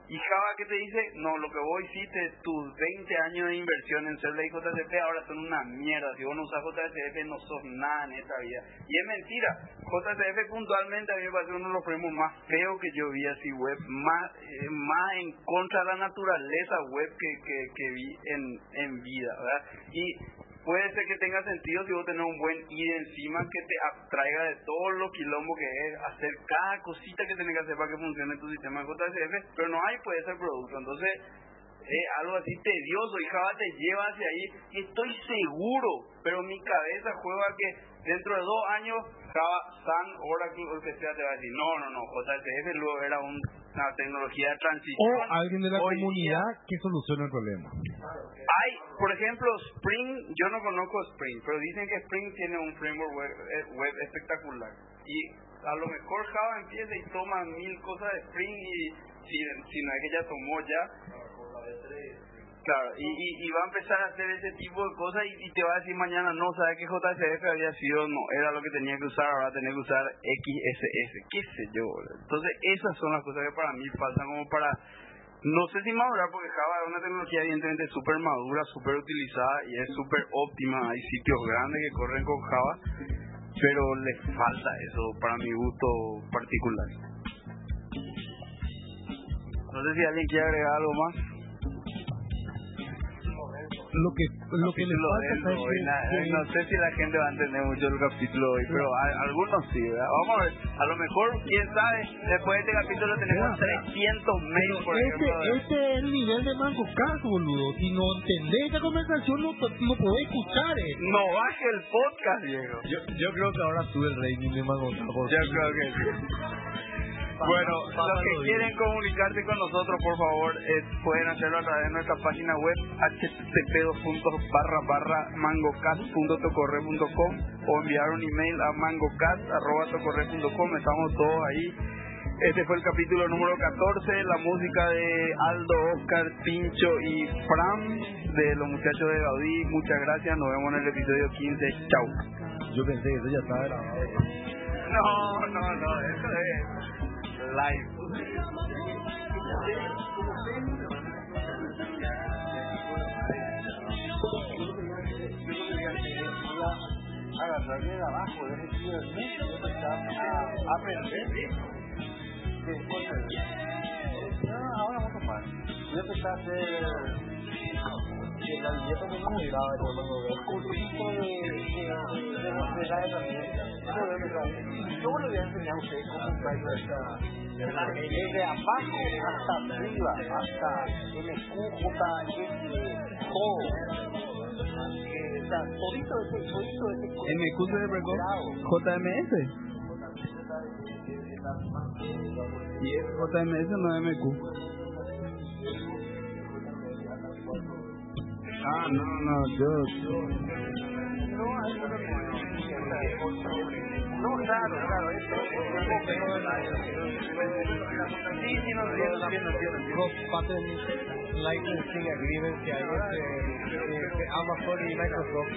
Y Java que te dice, no, lo que vos hiciste, tus 20 años de inversión en Server y JCP ahora son una mierda. Si vos no usas JCP no sos nada en esta vida. Y es mentira. JCP puntualmente a mí me parece uno de los frameworks más feos que yo vi así web, más, eh, más en contra de la naturaleza web que, que, que vi en, en vida, ¿verdad? Y puede ser que tenga sentido si vos tenés un buen IDE encima que te abstraiga de todo lo quilombo que es hacer cada cosita que tenés que hacer para que funcione tu sistema de JSF, pero no hay puede ser producto. Entonces, es algo así tedioso y Java te lleva hacia ahí y estoy seguro, pero mi cabeza juega que dentro de dos años Java, Sun, Oracle o lo que sea te va a decir, no, no, no, JSF luego era un- una tecnología de O transición. alguien de la Hoy día- comunidad que solucione el problema. hay, por ejemplo, Spring, yo no conozco Spring, pero dicen que Spring tiene un framework web, eh, web espectacular. Y a lo mejor Java empieza y toma mil cosas de Spring y si, si no es que ya tomó ya. Claro, y, y, y va a empezar a hacer ese tipo de cosas y, te va a decir mañana, no, sabes que JSF había sido, no, era lo que tenía que usar, ahora tenía que usar XSS, qué sé yo. Entonces esas son las cosas que para mí faltan como para no sé si madurar porque Java es una tecnología evidentemente súper madura, súper utilizada y es súper óptima. Hay sitios grandes que corren con Java, pero le falta eso para mi gusto particular. No sé si alguien quiere agregar algo más. Lo que, lo que le Capítulo falta de es na- que- no sé si la gente va a entender mucho el capítulo hoy, pero a- algunos sí, ¿verdad? Vamos a ver, a lo mejor, quién sabe, después de este capítulo tenemos Mira, 300 mails, por este, ejemplo. este es el nivel de Mango Caso, boludo. Si no entendés esta conversación, no, no podés escuchar eh. No baje el podcast, Diego. Yo, yo creo que ahora sube el rating de Mango Capo. Yo creo que sí. Bueno, los que quieren comunicarse con nosotros, por favor, eh, pueden hacerlo a través de nuestra página web http barra barra mangocast.tocorre.com o enviar un email a mangocast.tocorre.com. Estamos todos ahí. Este fue el capítulo número 14, la música de Aldo, Oscar, Pincho y Fran de los muchachos de Gaudí. Muchas gracias, nos vemos en el episodio 15. Chau. Yo pensé que eso ya estaba grabado. No, no, no, eso es live. de abajo, de ese tío aprender ahora vamos a tomar. A empezar a hacer Y yo le voy a enseñar a ustedes cómo usar esta desde abajo hasta arriba, hasta todo. MQ. JMS. Y JMS no MQ. Ah, no, no, yo. No, hay No, claro, claro, eso Sí, sí, no entiendo, entiendo, entiendo. cross pattern licensing agreement que hay entre, entre Amazon y Microsoft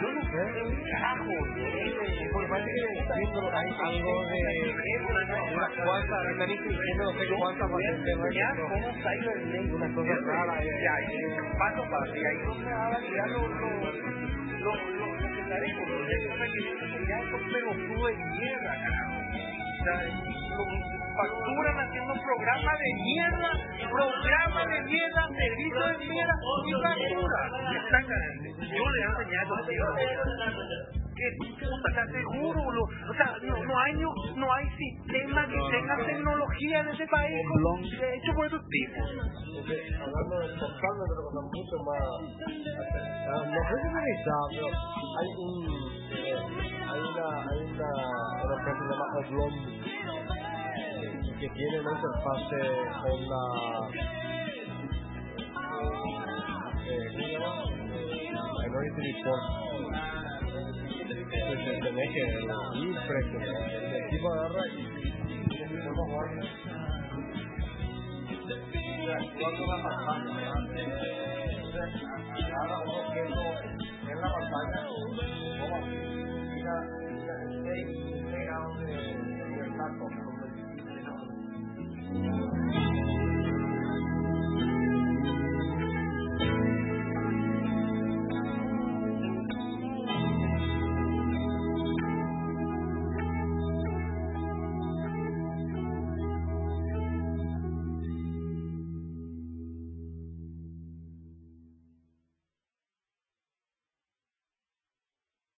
Carajo, por más que entiendo lo que hay algo de unas cuantas, están insistiendo no sé cuántas patentes, ¿no? Ya, ¿cómo está ahí el Una cosa rara. Y ahí, paso a paso, y ahí no se va a validar los los los secretarios que ya estos pelotudos de mierda, carajo. Facturan haciendo programa de mierda, programa de mierda, servicio de mierda y factura. Exactamente. Yo le he enseñado a los que puta, te aseguro, lo, o sea, no, no hay no hay sistema que tenga tecnología en ese país con, hecho por estos tipos. Hablando de totalmente de cosas mucho más. No sé si pero hay un. Hay una. Hay una. Una empresa que se llama Oblong que tiene interfase con la eh, Report entonces tenés que el equipo agarra y podemos jugar cuando la pantalla cada uno que en la pantalla como mira 6 Thank you.